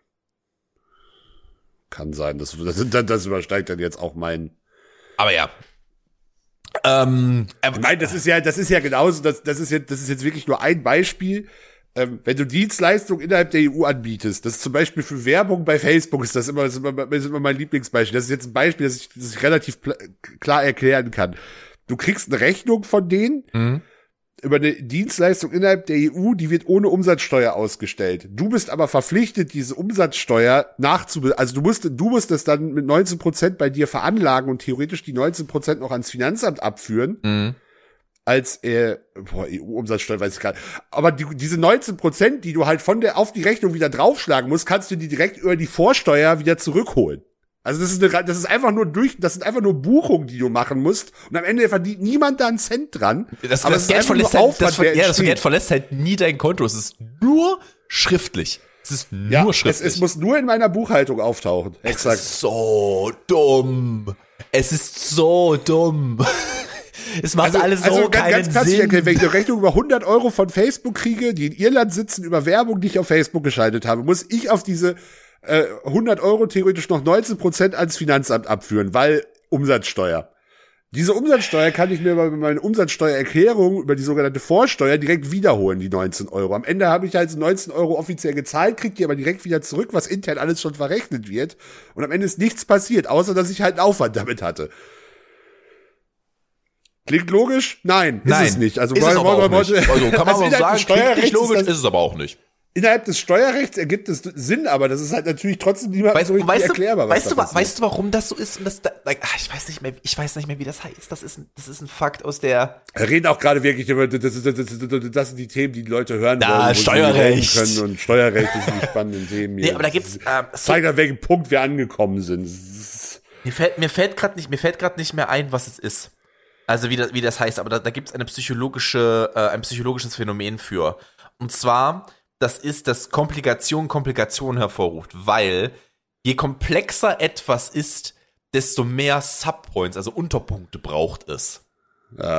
Kann sein. Das, das, das übersteigt dann jetzt auch mein. Aber ja. Ähm, äh, Nein, das ist ja, das ist ja genauso, das, das ist jetzt, das ist jetzt wirklich nur ein Beispiel. Ähm, wenn du Dienstleistungen innerhalb der EU anbietest, das ist zum Beispiel für Werbung bei Facebook, ist das immer, ist immer, ist immer mein Lieblingsbeispiel. Das ist jetzt ein Beispiel, das ich, das ich relativ klar erklären kann. Du kriegst eine Rechnung von denen Mhm. Über eine Dienstleistung innerhalb der EU, die wird ohne Umsatzsteuer ausgestellt. Du bist aber verpflichtet, diese Umsatzsteuer nachzube, also du musst, du musst das dann mit 19 Prozent bei dir veranlagen und theoretisch die 19 Prozent noch ans Finanzamt abführen mhm. als äh, boah, EU-Umsatzsteuer weiß ich gar nicht. Aber die, diese 19 Prozent, die du halt von der auf die Rechnung wieder draufschlagen musst, kannst du die direkt über die Vorsteuer wieder zurückholen. Also das ist eine, das ist einfach nur durch, das sind einfach nur Buchungen, die du machen musst. Und am Ende verdient niemand da einen Cent dran. das, Aber das, es ist Geld verlässt halt, das, ja, das. Geld verlässt halt nie dein Konto. Es ist nur schriftlich. Es ist Ja, nur es, schriftlich. es muss nur in meiner Buchhaltung auftauchen. Es Exakt. ist so dumm. Es ist so dumm. [laughs] Es macht alles so also ganz, keinen ganz klassisch Sinn. wenn ich eine Rechnung über 100 Euro von Facebook kriege, die in Irland sitzen, über Werbung, die ich auf Facebook geschaltet habe, muss ich auf diese äh, 100 Euro theoretisch noch 19 Prozent ans Finanzamt abführen, weil Umsatzsteuer. Diese Umsatzsteuer kann ich mir bei meiner Umsatzsteuererklärung über die sogenannte Vorsteuer direkt wiederholen, die 19 Euro. Am Ende habe ich halt so 19 Euro offiziell gezahlt, kriege die aber direkt wieder zurück, was intern alles schon verrechnet wird. Und am Ende ist nichts passiert, außer dass ich halt einen Aufwand damit hatte. Klingt logisch? Nein, ist Nein, es nicht. Also, ist es aber wir nicht. Also kann [laughs] man Also auch sagen, klingt nicht logisch, ist ist es aber auch nicht. Innerhalb des Steuerrechts ergibt es Sinn, aber das ist halt natürlich trotzdem niemandem Weißt, so richtig weißt, du, erklärbar. was weißt, da du, passiert. weißt du, warum das so ist? Und das, da, ach, ich weiß nicht mehr, ich weiß nicht mehr, wie das heißt. Das ist, ein, das ist ein Fakt aus der. Wir reden auch gerade wirklich über, das, das, das, das, sind die Themen, die die Leute hören Ja, wollen. Steuerrecht. Können und Steuerrecht das sind die spannenden Themen hier. Nee, aber da gibt's, ähm, Zeigt an welchem Punkt wir angekommen sind. Ist- Mir fällt, mir fällt gerade nicht, mir fällt gerade nicht mehr ein, was es ist. Also wie das, wie das heißt, aber da, da gibt es eine psychologische, äh, ein psychologisches Phänomen für. Und zwar, das ist, dass Komplikation Komplikationen hervorruft, weil je komplexer etwas ist, desto mehr Subpoints, also Unterpunkte braucht es.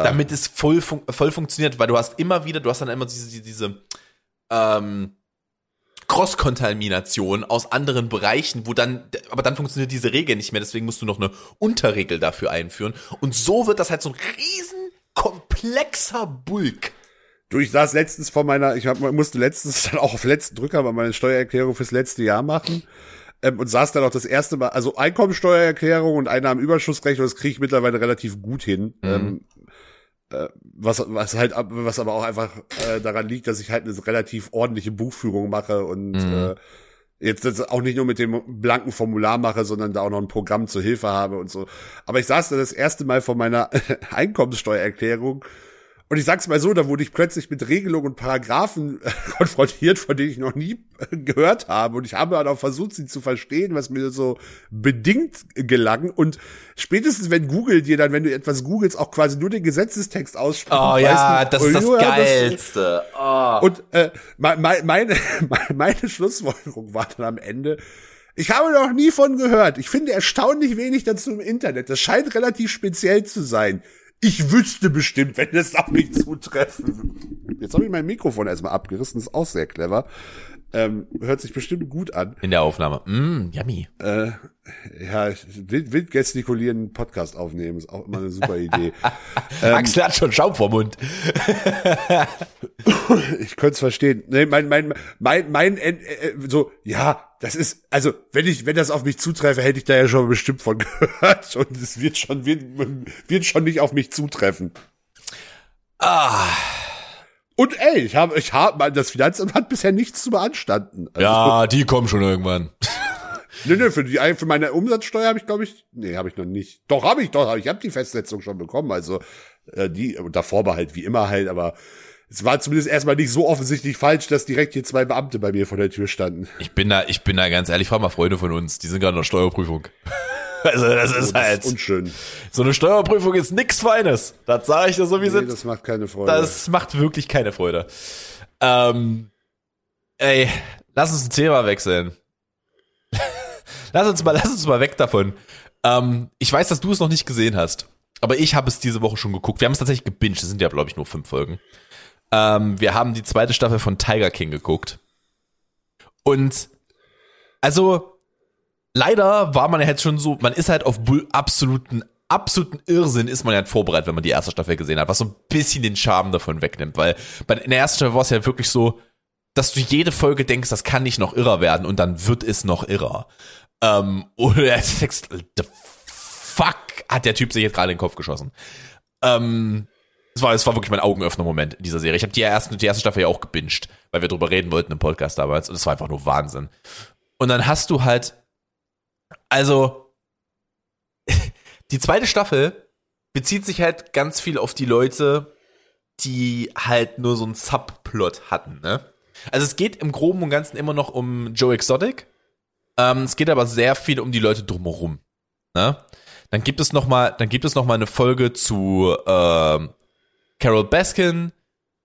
Damit es voll, fun voll funktioniert, weil du hast immer wieder, du hast dann immer diese, diese, diese ähm, Cross-Kontamination aus anderen Bereichen, wo dann, aber dann funktioniert diese Regel nicht mehr, deswegen musst du noch eine Unterregel dafür einführen. Und so wird das halt so ein riesen komplexer Bulk. Du, ich saß letztens vor meiner, ich hab, musste letztens [laughs] dann auch auf letzten Drücker mal meine Steuererklärung fürs letzte Jahr machen. Ähm, und saß dann auch das erste Mal, also Einkommensteuererklärung und Einnahmenüberschussrechnung, das kriege ich mittlerweile relativ gut hin. Ähm, äh, was, was halt, was aber auch einfach äh, daran liegt, dass ich halt eine relativ ordentliche Buchführung mache und äh, jetzt das auch nicht nur mit dem blanken Formular mache, sondern da auch noch ein Programm zur Hilfe habe und so. Aber ich saß da das erste Mal vor meiner [laughs] Einkommenssteuererklärung und ich sag's mal so, da wurde ich plötzlich mit Regelungen und Paragraphen äh, [laughs] konfrontiert, von denen ich noch nie äh, gehört habe. Und ich habe dann auch versucht, sie zu verstehen, was mir so bedingt gelang. Und spätestens, wenn Google dir dann, wenn du etwas googelst, auch quasi nur den Gesetzestext ausspricht. Oh ja, das ist das ja, Geilste. Oh. und äh, me- me- meine, [laughs] meine Schlussfolgerung war dann am Ende, ich habe noch nie von gehört. Ich finde erstaunlich wenig dazu im Internet. Das scheint relativ speziell zu sein. Ich wüsste bestimmt, wenn es auf mich zutreffen. Jetzt habe ich mein Mikrofon erstmal abgerissen, ist auch sehr clever. Ähm, hört sich bestimmt gut an. In der Aufnahme. Mm, yummy. Äh, ja, wild, wild gestikulieren, Podcast aufnehmen, ist auch immer eine super Idee. [laughs] Axel hat schon Schaum vor Mund. [laughs] ich könnte es verstehen. Nee, mein, mein, mein, mein, äh, äh, so, ja, das ist, also, wenn ich, wenn das auf mich zutreffe, hätte ich da ja schon bestimmt von [laughs] gehört. Und es wird schon, wird, wird schon nicht auf mich zutreffen. Ah. Und ey, ich habe, ich habe, das Finanzamt hat bisher nichts zu beanstanden. Also, Ja, die kommen schon irgendwann. Nee, nee, für die, für meine Umsatzsteuer habe ich, glaube ich, nee, habe ich noch nicht. Doch, habe ich, doch, hab ich, ich habe die Festsetzung schon bekommen. Also, äh, die, unter Vorbehalt, wie immer halt, aber es war zumindest erstmal nicht so offensichtlich falsch, dass direkt hier zwei Beamte bei mir vor der Tür standen. Ich bin da, ich bin da ganz ehrlich, frag mal Freunde von uns, die sind gerade in der Steuerprüfung. Also das ist Oh, das halt, ist unschön. so eine Steuerprüfung ist nix Feines. Das sage ich dir so, wie Nee, sind. das macht keine Freude. Das macht wirklich keine Freude. Ähm, ey, lass uns ein Thema wechseln. [laughs] lass uns mal, lass uns mal weg davon. Ähm, ich weiß, dass du es noch nicht gesehen hast, aber ich habe es diese Woche schon geguckt. Wir haben es tatsächlich gebinged. Es sind ja, glaube ich, nur fünf Folgen. Ähm, wir haben die zweite Staffel von Tiger King geguckt. Und also leider war man ja jetzt schon so, man ist halt auf absoluten absoluten Irrsinn ist man ja vorbereitet, wenn man die erste Staffel gesehen hat, was so ein bisschen den Charme davon wegnimmt, weil bei, in der ersten Staffel war es ja wirklich so, dass du jede Folge denkst, das kann nicht noch irrer werden und dann wird es noch irrer. Ähm, [laughs] oder du denkst, the fuck hat der Typ sich jetzt gerade in den Kopf geschossen. Ähm, es war, es war wirklich mein Augenöffner-Moment in dieser Serie. Ich habe die, ersten, die erste Staffel ja auch gebinged, weil wir drüber reden wollten im Podcast damals und es war einfach nur Wahnsinn. Und dann hast du halt, also, [laughs] die zweite Staffel bezieht sich halt ganz viel auf die Leute, die halt nur so einen Subplot hatten, ne? Also es geht im Groben und Ganzen immer noch um Joe Exotic. Ähm, es geht aber sehr viel um die Leute drumherum. Ne? Dann gibt es noch mal, dann gibt es noch mal eine Folge zu ähm, Carol Baskin.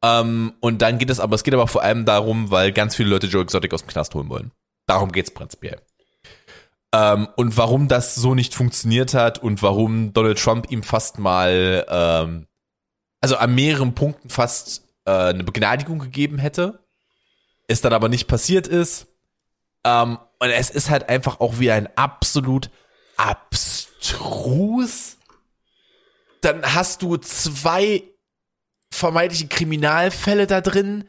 Ähm, und dann geht es aber, es geht aber vor allem darum, weil ganz viele Leute Joe Exotic aus dem Knast holen wollen. Darum geht's prinzipiell. Ähm, und warum das so nicht funktioniert hat und warum Donald Trump ihm fast mal, ähm, also an mehreren Punkten fast äh, eine Begnadigung gegeben hätte, es dann aber nicht passiert ist. Ähm, und es ist halt einfach auch wieder ein absolut abstrus. Dann hast du zwei vermeintliche Kriminalfälle da drin.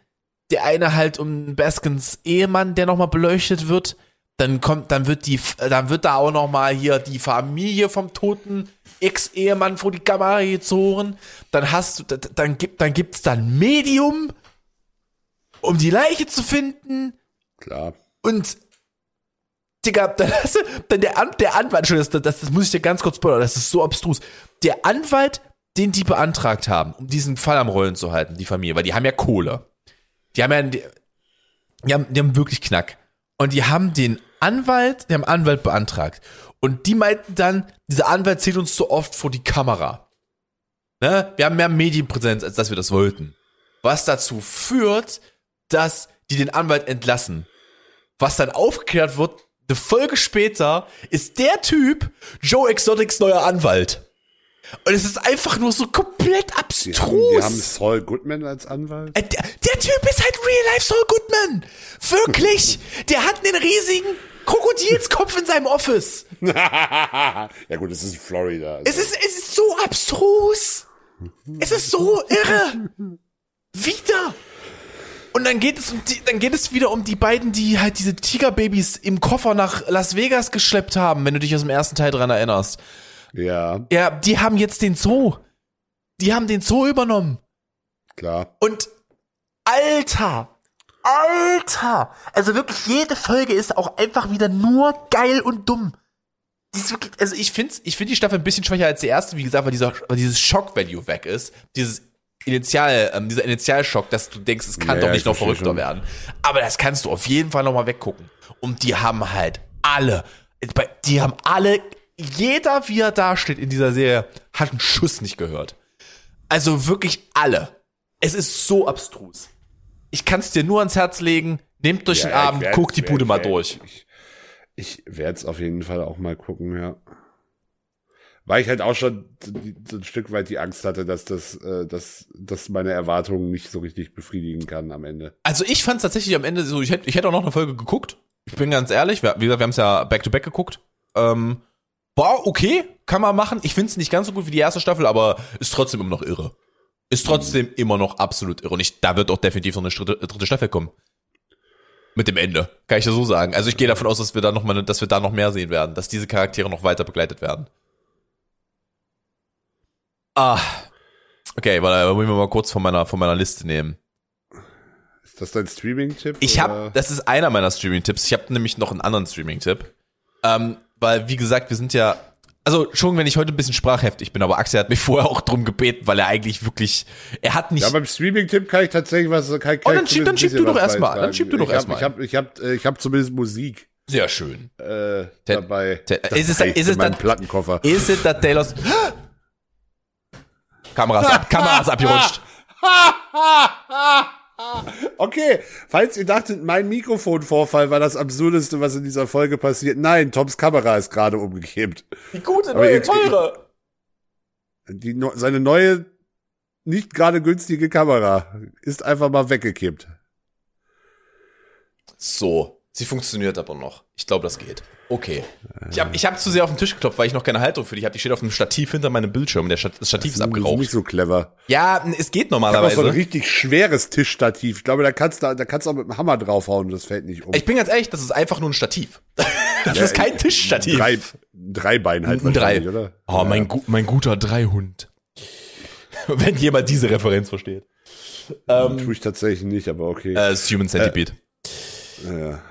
Der eine halt um Baskins Ehemann, der nochmal beleuchtet wird. Dann kommt, dann wird die, dann wird da auch nochmal hier die Familie vom toten Ex-Ehemann vor die Kamera gezogen. Dann hast du, dann gibt, dann gibt's dann Medium, um die Leiche zu finden. Klar. Und Digga, [laughs] dann, hast du, dann der, An der Anwalt, schon, das, das, das muss ich dir ganz kurz spoilern, das ist so abstrus. Der Anwalt, den die beantragt haben, um diesen Fall am Rollen zu halten, die Familie, weil die haben ja Kohle. Die haben ja, die, die haben, die haben wirklich Knack. Und die haben den Anwalt, die haben Anwalt beantragt. Und die meinten dann, dieser Anwalt zählt uns zu oft vor die Kamera. Ne? Wir haben mehr Medienpräsenz, als dass wir das wollten. Was dazu führt, dass die den Anwalt entlassen. Was dann aufgeklärt wird, eine Folge später ist der Typ Joe Exotics neuer Anwalt. Und es ist einfach nur so komplett haben, abstrus. die haben Saul Goodman als Anwalt. Äh, Der, der Typ ist halt Real Life Saul Goodman. Wirklich. [laughs] Der hat einen riesigen Krokodilskopf in seinem Office. [laughs] ja gut, es ist Florida. Also. Es ist, es ist so abstrus. Es ist so irre. Wieder. Und dann geht es um die, dann geht es wieder um die beiden, die halt diese Tigerbabys im Koffer nach Las Vegas geschleppt haben, wenn du dich aus dem ersten Teil dran erinnerst. Ja, Ja, die haben jetzt den Zoo. Die haben den Zoo übernommen. klar. Und Alter, Alter, also wirklich jede Folge ist auch einfach wieder nur geil und dumm. Die ist wirklich, also ich finde ich find die Staffel ein bisschen schwächer als die erste, wie gesagt, weil, dieser, weil dieses Shock-Value weg ist. Dieses Initial, ähm, dieser Initialschock, dass du denkst, es kann Ja, doch nicht ich noch verrückter schon. werden. Aber das kannst du auf jeden Fall noch mal weggucken. Und die haben halt alle, die haben alle, jeder, wie er da steht in dieser Serie, hat einen Schuss nicht gehört. Also wirklich alle. Es ist so abstrus. Ich kann es dir nur ans Herz legen. Nehmt euch Ja, den Abend, guckt die Bude mal durch. Ich, ich werde es auf jeden Fall auch mal gucken, ja. Weil ich halt auch schon so ein Stück weit die Angst hatte, dass das, äh, dass, dass meine Erwartungen nicht so richtig befriedigen kann am Ende. Also ich fand tatsächlich am Ende so, ich hätte ich hätte auch noch eine Folge geguckt. Ich bin ganz ehrlich, wir, wie gesagt, wir haben es ja back-to-back geguckt. Ähm, war okay, kann man machen. Ich finde es nicht ganz so gut wie die erste Staffel, aber ist trotzdem immer noch irre. Ist trotzdem mhm. immer noch absolut irre. Und ich, da wird auch definitiv noch eine dritte, dritte Staffel kommen. Mit dem Ende, kann ich ja so sagen. Also ich gehe davon aus, dass wir da noch mal, dass wir da noch mehr sehen werden, dass diese Charaktere noch weiter begleitet werden. Ah. Okay, warte, wollen wir mal kurz von meiner, von meiner Liste nehmen. Ist das dein Streaming-Tipp? Ich habe, das ist einer meiner Streaming-Tipps. Ich habe nämlich noch einen anderen Streaming-Tipp. Ähm, weil, wie gesagt, wir sind ja, also schon, wenn ich heute ein bisschen sprachheftig bin, aber Axel hat mich vorher auch drum gebeten, weil er eigentlich wirklich, er hat nicht. Ja, beim Streaming-Tipp kann ich tatsächlich was, kann, kann oh, dann, schieb, dann schieb du doch erstmal, dann schieb du doch erstmal. Ich habe, ich habe, ich habe, habe zumindest Musik. Sehr schön. Äh, dabei. ist es, ist es dann, Plattenkoffer. Ist es der Taylor's, [laughs] Kameras ab, Kameras abgerutscht. [laughs] Okay, falls ihr dachtet, mein Mikrofonvorfall war das Absurdeste, was in dieser Folge passiert. Nein, Toms Kamera ist gerade umgekippt. Die gute, neue, ihr, teure. Die, seine neue, nicht gerade günstige Kamera ist einfach mal weggekippt. So. Sie funktioniert aber noch. Ich glaube, das geht. Okay. Ich habe ich hab zu sehr auf den Tisch geklopft, weil ich noch keine Haltung für dich habe. Die steht auf einem Stativ hinter meinem Bildschirm und der Stat das Stativ das ist abgeraucht. Das ist nicht so clever. Ja, es geht normalerweise. Ich so ein richtig schweres Tischstativ. Ich glaube, da kannst du da kannst du auch mit dem Hammer draufhauen und das fällt nicht um. Ich bin ganz ehrlich, das ist einfach nur ein Stativ. [laughs] Das ja, ist kein Tischstativ. Drei, drei Bein halt drei. oder? Oh, ja. mein, mein guter Dreihund. [laughs] Wenn jemand diese Referenz versteht. Ähm, Tue ich tatsächlich nicht, aber okay. Äh, Human Centipede. Äh, ja.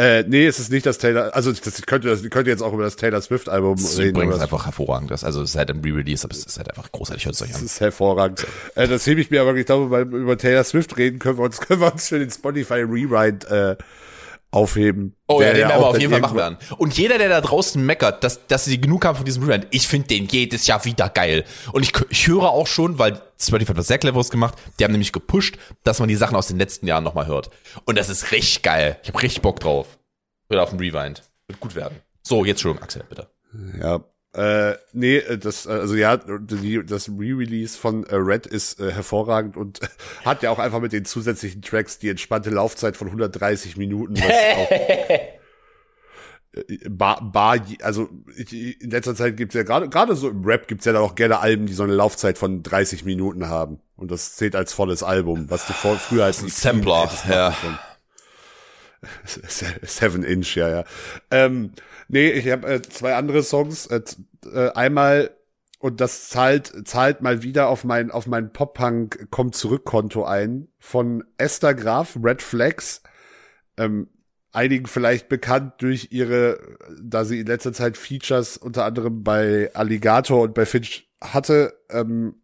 Äh, nee, es ist nicht das Taylor, also das könnte, das könnte jetzt auch über das Taylor Swift Album das reden. Das ist einfach hervorragend. Das, also es ist halt ein Re-Release, aber es ist halt einfach großartig. Hört es euch an. Das ist hervorragend. Äh, das hebe ich mir aber, ich glaube, über Taylor Swift reden können wir uns, [laughs] können wir uns für den Spotify Rewrite äh, aufheben. Oh ja, den werden wir auf jeden Fall machen werden. Und jeder, der da draußen meckert, dass, dass sie genug haben von diesem Rewrite, ich finde den jedes Jahr wieder geil. Und ich, ich höre auch schon, weil Spotify hat was sehr cleveres gemacht, die haben nämlich gepusht, dass man die Sachen aus den letzten Jahren nochmal hört. Und das ist richtig geil. Ich habe richtig Bock drauf. Oder auf dem Rewind. Wird gut werden. So, jetzt schon, Axel, bitte. Ja, äh, nee, das, also ja, die, das Re-Release von äh, Red ist äh, hervorragend und [laughs] hat ja auch einfach mit den zusätzlichen Tracks die entspannte Laufzeit von 130 Minuten. Was [laughs] auch, äh, bar, bar, also in letzter Zeit gibt's ja gerade gerade so im Rap gibt's ja da auch gerne Alben, die so eine Laufzeit von 30 Minuten haben und das zählt als volles Album, was du vor, früher als ein Sampler, ja. [laughs] Seven Inch, ja, ja. Ähm, nee, ich habe äh, zwei andere Songs. Äh, äh, einmal und das zahlt zahlt mal wieder auf mein auf mein Pop Punk kommt zurück Konto ein von Esther Graf Red Flags. Ähm, einigen vielleicht bekannt durch ihre, da sie in letzter Zeit Features unter anderem bei Alligator und bei Finch hatte. Ähm,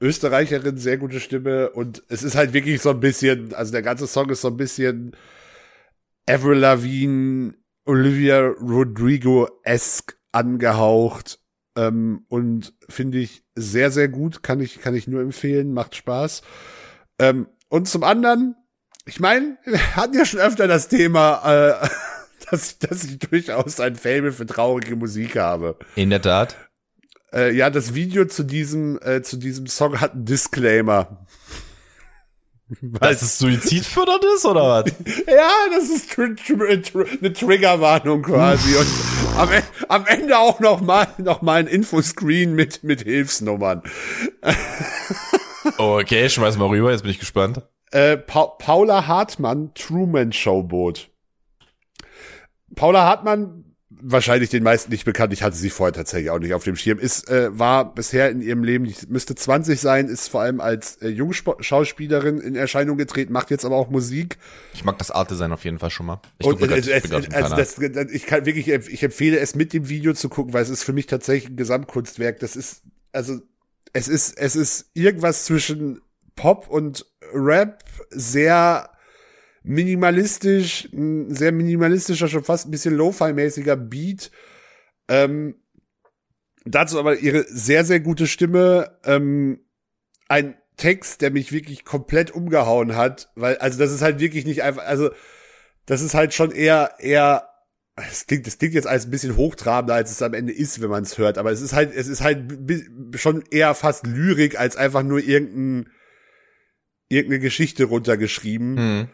Österreicherin, sehr gute Stimme und es ist halt wirklich so ein bisschen, also der ganze Song ist so ein bisschen Avril Lavigne, Olivia Rodrigo-esque angehaucht ähm, und finde ich sehr, sehr gut. Kann ich, kann ich nur empfehlen, macht Spaß. Ähm, und zum anderen, ich meine, wir [laughs] hatten ja schon öfter das Thema, äh, [laughs] dass, dass ich durchaus ein Fable für traurige Musik habe. In der Tat. Äh, ja, das Video zu diesem, äh, zu diesem Song hat einen Disclaimer. [laughs] Weil es suizidfördernd ist, oder was? [laughs] ja, das ist tr tr tr eine Triggerwarnung quasi. Und [laughs] am, e-, am, Ende auch noch mal, noch mal ein Infoscreen mit, mit Hilfsnummern. okay, schmeiß mal rüber, jetzt bin ich gespannt. Äh, pa Paula Hartmann, Truman Showboat. Paula Hartmann wahrscheinlich den meisten nicht bekannt. Ich hatte sie vorher tatsächlich auch nicht auf dem Schirm. Ist äh, war bisher in ihrem Leben, müsste 20 sein, ist vor allem als äh, Jungschauspielerin in Erscheinung getreten, macht jetzt aber auch Musik. Ich mag das Art-Design auf jeden Fall schon mal. Ich, Und, es, ich, es, also das, ich kann wirklich, ich empfehle es mit dem Video zu gucken, weil es ist für mich tatsächlich ein Gesamtkunstwerk. Das ist, also es ist, es ist irgendwas zwischen Pop und Rap, sehr minimalistisch, ein sehr minimalistischer, schon fast ein bisschen Lo-Fi-mäßiger Beat. Ähm, dazu aber ihre sehr, sehr gute Stimme. Ähm, ein Text, der mich wirklich komplett umgehauen hat, weil, also das ist halt wirklich nicht einfach, also das ist halt schon eher, eher es klingt, es klingt jetzt als ein bisschen hochtrabender, als es am Ende ist, wenn man es hört, aber es ist halt, es ist halt schon eher fast Lyrik als einfach nur irgendein, irgendeine Geschichte runtergeschrieben. Hm.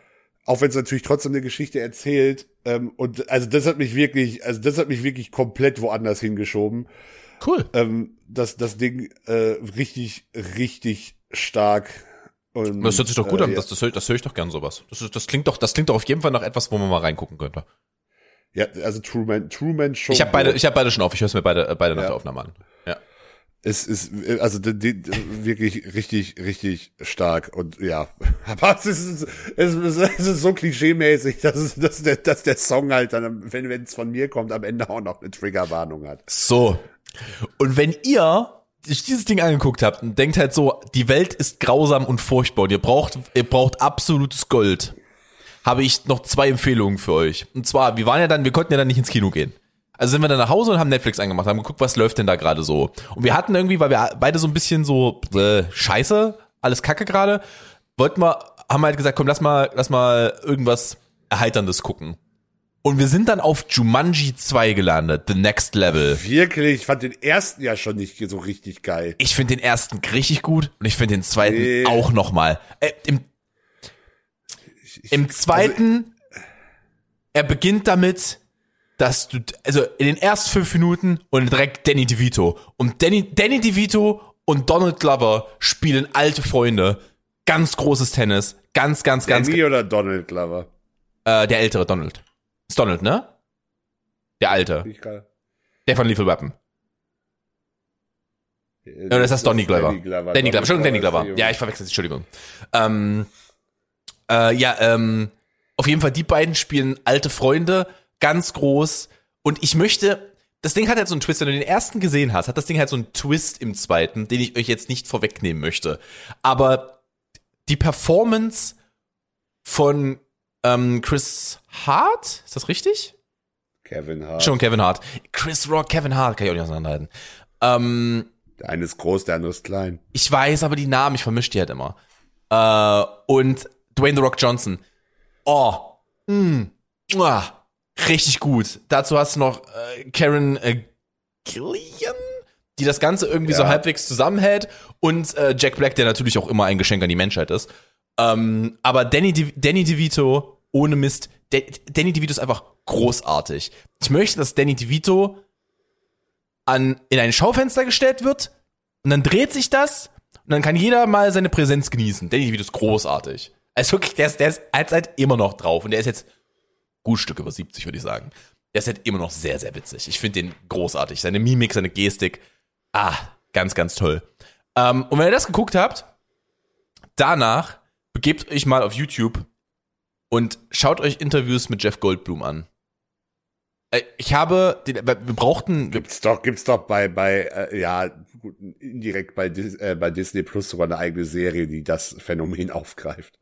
Auch wenn es natürlich trotzdem eine Geschichte erzählt. Ähm, und also das hat mich wirklich, also das hat mich wirklich komplett woanders hingeschoben. Cool. Ähm, das, das Ding äh, richtig, richtig stark. Und, Das hört sich doch gut äh, an. ja. Das, das, höre, das höre ich doch gern sowas. Das, das klingt doch, das klingt doch auf jeden Fall nach etwas, wo man mal reingucken könnte. Ja, also Truman, Truman Show. Ich habe beide, ich habe beide schon auf. Ich höre es mir beide, beide nach Ja. der Aufnahme an. Es ist also die, die, wirklich richtig, richtig stark und ja, [laughs] aber es ist, es ist, es ist so klischeemäßig, dass, dass, der, dass der Song halt dann, wenn wenn es von mir kommt, am Ende auch noch eine Triggerwarnung hat. So. Und wenn ihr sich dieses Ding angeguckt habt und denkt halt so, die Welt ist grausam und furchtbar und ihr braucht, ihr braucht absolutes Gold, habe ich noch zwei Empfehlungen für euch. Und zwar, wir waren ja dann, wir konnten ja dann nicht ins Kino gehen. Also sind wir dann nach Hause und haben Netflix angemacht, haben geguckt, was läuft denn da gerade so. Und wir hatten irgendwie, weil wir beide so ein bisschen so, äh, scheiße, alles kacke gerade, wollten wir, haben halt gesagt, komm, lass mal, lass mal irgendwas Erheiterndes gucken. Und wir sind dann auf Jumanji 2 gelandet, The Next Level. Wirklich, ich fand den ersten ja schon nicht so richtig geil. Ich finde den ersten richtig gut und ich finde den zweiten Nee. auch noch mal. Äh, im, Im zweiten, er beginnt damit, dass du, also in den ersten fünf Minuten und direkt Danny DeVito. Und Danny, Danny DeVito und Donald Glover spielen alte Freunde. Ganz großes Tennis. Ganz, ganz, ganz, Danny oder Donald Glover? äh, der ältere Donald. Ist Donald, ne? Der alte. Ich kann- Der von Lethal Weapon. Ja, das ist Donny Glover. Danny Glover. Danny Glover, Entschuldigung, Danny Glover. Ja, ich verwechsel es, Entschuldigung. Ähm, äh, ja, ähm, auf jeden Fall, die beiden spielen alte Freunde, ganz groß. Und ich möchte, das Ding hat halt so einen Twist, wenn du den ersten gesehen hast, hat das Ding halt so einen Twist im zweiten, den ich euch jetzt nicht vorwegnehmen möchte. Aber die Performance von ähm, Chris Hart, ist das richtig? Kevin Hart. Schon Kevin Hart. Chris Rock, Kevin Hart, kann ich auch nicht auseinanderhalten. Ähm, Der eine ist groß, der andere ist klein. ich weiß aber die Namen, ich vermische die halt immer. Äh, und Dwayne The Rock Johnson. Oh, mm, muah, richtig gut. Dazu hast du noch äh, Karen äh, Gillian, die das Ganze irgendwie so Ja. halbwegs zusammenhält. Und äh, Jack Black, der natürlich auch immer ein Geschenk an die Menschheit ist. Ähm, aber Danny, De Danny DeVito, ohne Mist, De Danny DeVito ist einfach großartig. Ich möchte, dass Danny DeVito an, in ein Schaufenster gestellt wird und dann dreht sich das und dann kann jeder mal seine Präsenz genießen. Danny DeVito ist großartig. Ist wirklich, der ist, der ist allzeit immer noch drauf und der ist jetzt gut Stück über 70, würde ich sagen. Der ist halt immer noch sehr, sehr witzig. Ich finde den großartig. Seine Mimik, seine Gestik. Ah, ganz, ganz toll. Ähm, und wenn ihr das geguckt habt, danach begebt euch mal auf YouTube und schaut euch Interviews mit Jeff Goldblum an. Äh, Ich habe, den, wir brauchten, Gibt's doch, gibt's doch bei, bei, äh, ja, indirekt bei, Dis äh, bei Disney Plus sogar eine eigene Serie, die das Phänomen aufgreift.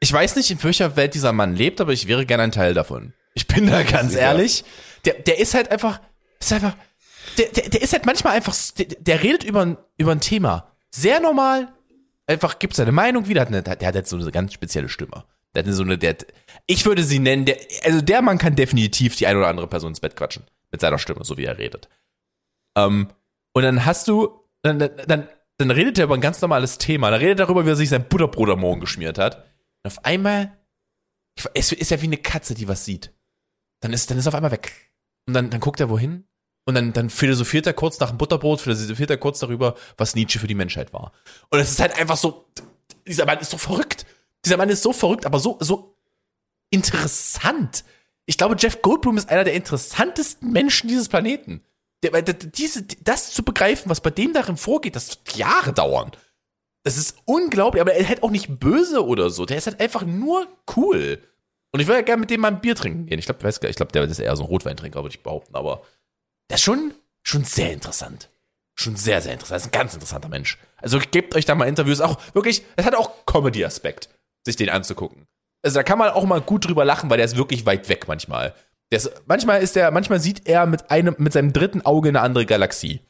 Ich weiß nicht, in welcher Welt dieser Mann lebt, aber ich wäre gerne ein Teil davon. Ich bin da ganz Sicher. ehrlich. Der, der ist halt einfach, ist einfach, der, der, der ist halt manchmal einfach, der, der redet über ein, über ein Thema. Sehr normal, einfach gibt seine Meinung wieder. Hat eine, der hat jetzt so eine ganz spezielle Stimme. Der hat so eine, der, ich würde sie nennen, der, also der Mann kann definitiv die eine oder andere Person ins Bett quatschen. Mit seiner Stimme, so wie er redet. Ähm, und dann hast du, dann, dann, dann redet er über ein ganz normales Thema. Dann redet er darüber, wie er sich sein Butterbrot am Morgen geschmiert hat. Und auf einmal, es ist ja wie eine Katze, die was sieht. Dann ist, dann ist er auf einmal weg. Und dann, dann guckt er wohin. Und dann, dann philosophiert er kurz nach dem Butterbrot, philosophiert er kurz darüber, was Nietzsche für die Menschheit war. Und es ist halt einfach so, dieser Mann ist so verrückt. Dieser Mann ist so verrückt, aber so, so interessant. Ich glaube, Jeff Goldblum ist einer der interessantesten Menschen dieses Planeten. Der, der- diese, das zu begreifen, was bei dem darin vorgeht, das wird Jahre dauern. Das ist unglaublich, aber er halt auch nicht böse oder so. Der ist halt einfach nur cool. Und ich würde ja gerne mit dem mal ein Bier trinken gehen. Ich glaube, ich glaube, der ist eher so ein Rotweintrinker, würde ich behaupten. Aber der ist schon, schon sehr interessant. Schon sehr, sehr interessant. Das ist ein ganz interessanter Mensch. Also gebt euch da mal Interviews. Auch wirklich, es hat auch Comedy-Aspekt, sich den anzugucken. Also da kann man auch mal gut drüber lachen, weil der ist wirklich weit weg manchmal. Ist, manchmal ist der, manchmal sieht er mit einem, mit seinem dritten Auge eine andere Galaxie.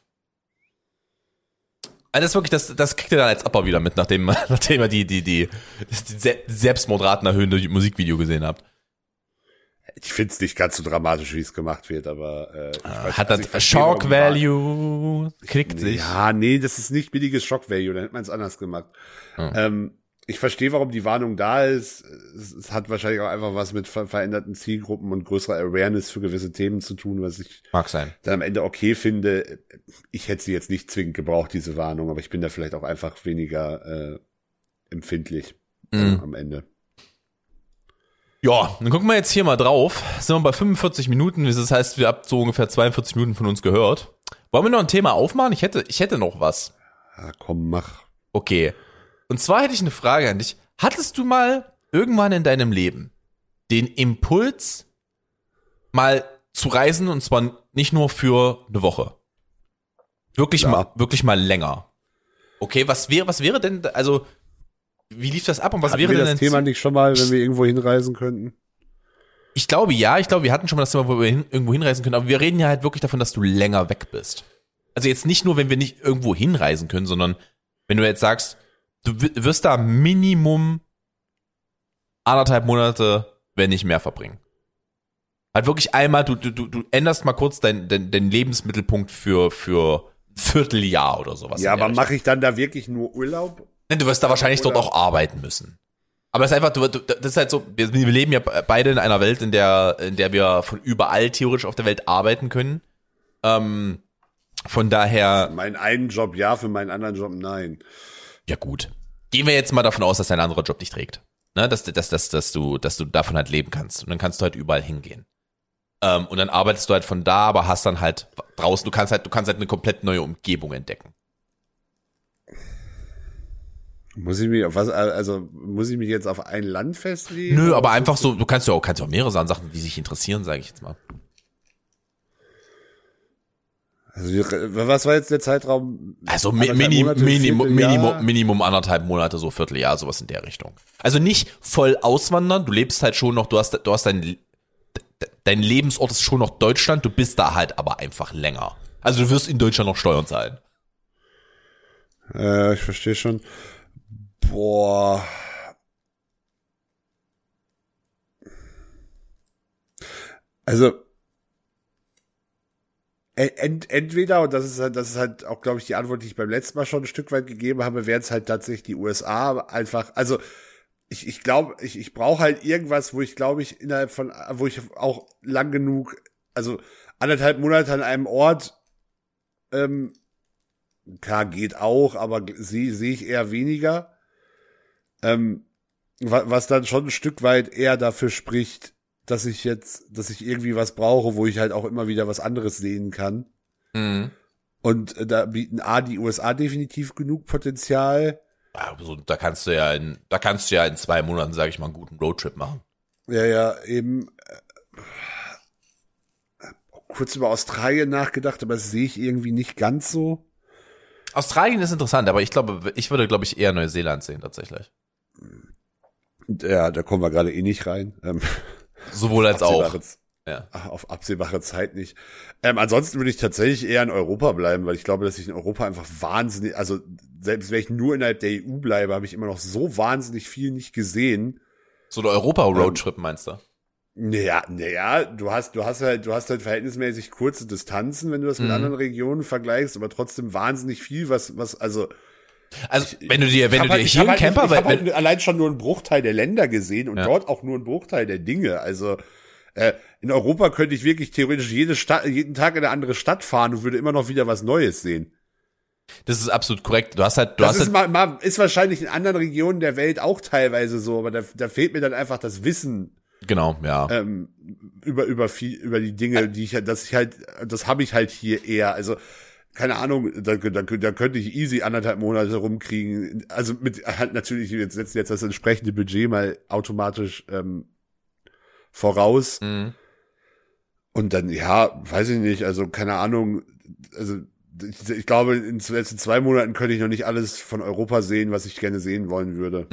Also das ist wirklich, das, das kriegt er dann als Upper wieder mit, nachdem, [laughs] nachdem er die, die, die, die Se- Selbstmordraten erhöhende Musikvideo gesehen habt. Ich find's nicht ganz so dramatisch, wie es gemacht wird, aber äh, ich weiß, Hat also das Shock Value, kriegt sich. Ja, nee, das ist nicht billiges Shock Value, dann hätte man es anders gemacht. Ähm, ich verstehe, warum die Warnung da ist. Es, hat wahrscheinlich auch einfach was mit ver veränderten Zielgruppen und größerer Awareness für gewisse Themen zu tun, was ich Mag sein. dann am Ende okay finde. Ich hätte sie jetzt nicht zwingend gebraucht, diese Warnung, aber ich bin da vielleicht auch einfach weniger äh, empfindlich äh, Mhm. am Ende. Ja, dann gucken wir jetzt hier mal drauf. Sind wir bei 45 Minuten, das heißt, wir habt so ungefähr 42 Minuten von uns gehört. Wollen wir noch ein Thema aufmachen? Ich hätte, ich hätte noch was. Ja, komm, mach. Okay. Und zwar hätte ich eine Frage an dich. Hattest du mal irgendwann in deinem Leben den Impuls, mal zu reisen und zwar nicht nur für eine Woche? Wirklich Ja. mal, wirklich mal länger. Okay, was wäre, was wäre denn, also, wie lief das ab und was Hatten wäre wir denn das Thema nicht schon mal, wenn wir irgendwo hinreisen könnten? Ich glaube ja, ich glaube, wir hatten schon mal das Thema, wo wir hin, irgendwo hinreisen können, aber wir reden ja halt wirklich davon, dass du länger weg bist. Also jetzt nicht nur, wenn wir nicht irgendwo hinreisen können, sondern wenn du jetzt sagst, du wi- wirst da Minimum anderthalb Monate, wenn nicht mehr verbringen. Halt wirklich einmal, du, du, du, änderst mal kurz deinen dein, dein Lebensmittelpunkt für, für ein Vierteljahr oder sowas. ja, aber mache ich dann da wirklich nur Urlaub? Nein, Du wirst da wahrscheinlich dort Oder- auch arbeiten müssen. Aber es ist einfach, du, du, das ist halt so, wir, wir leben ja beide in einer Welt, in der, in der wir von überall theoretisch auf der Welt arbeiten können. Ähm, von daher, Meinen einen Job ja, für meinen anderen Job nein. Ja gut. Gehen wir jetzt mal davon aus, dass dein anderer Job dich trägt. Ne, dass, dass, dass, dass du, dass du davon halt leben kannst. Und dann kannst du halt überall hingehen. Ähm, und dann arbeitest du halt von da, aber hast dann halt draußen, du kannst halt, du kannst halt eine komplett neue Umgebung entdecken. Muss ich mich auf was, also muss ich mich jetzt auf ein Land festlegen? Nö, aber einfach so, du kannst ja auch, kannst ja auch mehrere Sachen, die sich interessieren, sage ich jetzt mal. Also, was war jetzt der Zeitraum? Also Minim, Monate, Minimum, Vierteljahr? Minimum, Minimum anderthalb Monate, so Vierteljahr, sowas in der Richtung. Also nicht voll auswandern, du lebst halt schon noch, du hast, du hast dein, dein Lebensort ist schon noch Deutschland, du bist da halt aber einfach länger. Also du wirst in Deutschland noch Steuern zahlen. Äh, ich verstehe schon. Boah. Also ent, entweder, und das ist halt, das ist halt auch, glaube ich, die Antwort, die ich beim letzten Mal schon ein Stück weit gegeben habe, wären es halt tatsächlich die USA einfach, also ich, ich glaube, ich, ich brauche halt irgendwas, wo ich glaube ich innerhalb von, wo ich auch lang genug, also anderthalb Monate an einem Ort, ähm, klar geht auch, aber sehe sehe ich eher weniger. Ähm, wa- was dann schon ein Stück weit eher dafür spricht, dass ich jetzt, dass ich irgendwie was brauche, wo ich halt auch immer wieder was anderes sehen kann. Mhm. Und äh, da bieten A die USA definitiv genug Potenzial. Also, da kannst du ja in, da kannst du ja in zwei Monaten, sage ich mal, einen guten Roadtrip machen. Ja, ja, eben äh, kurz über Australien nachgedacht, aber das sehe ich irgendwie nicht ganz so. Australien ist interessant, aber ich glaube, ich würde, glaube ich, eher Neuseeland sehen tatsächlich. Ja, da kommen wir gerade eh nicht rein. Ähm, Sowohl als auch. Ja. Auf absehbare Zeit nicht. Ähm, ansonsten würde ich tatsächlich eher in Europa bleiben, weil ich glaube, dass ich in Europa einfach wahnsinnig, also selbst wenn ich nur innerhalb der EU bleibe, habe ich immer noch so wahnsinnig viel nicht gesehen. So eine Europa-Roadtrip meinst du? Naja, naja, du hast, du hast halt, du hast halt verhältnismäßig kurze Distanzen, wenn du das mit Mhm. anderen Regionen vergleichst, aber trotzdem wahnsinnig viel, was, was, also. Also, wenn du dir, wenn ich du dir halt, hier ich einen Camper, halt, ich hab weil, halt allein schon nur einen Bruchteil der Länder gesehen und Ja. dort auch nur einen Bruchteil der Dinge. Also äh, in Europa könnte ich wirklich theoretisch jede Stadt, jeden Tag in eine andere Stadt fahren und würde immer noch wieder was Neues sehen. das ist absolut korrekt. Du hast halt, du Das hast ist, halt, mal, mal, ist wahrscheinlich in anderen Regionen der Welt auch teilweise so, aber da, da fehlt mir dann einfach das Wissen genau, ja. ähm, über über viel über die Dinge, die ich halt, dass ich halt, das habe ich halt hier eher. Also keine Ahnung, da, da, da könnte ich easy anderthalb Monate rumkriegen. Also mit halt natürlich jetzt setzen jetzt das entsprechende Budget mal automatisch ähm, voraus. Mhm. Und dann, ja, weiß ich nicht, also keine Ahnung, also ich, ich glaube, in den letzten zwei Monaten könnte ich noch nicht alles von Europa sehen, was ich gerne sehen wollen würde.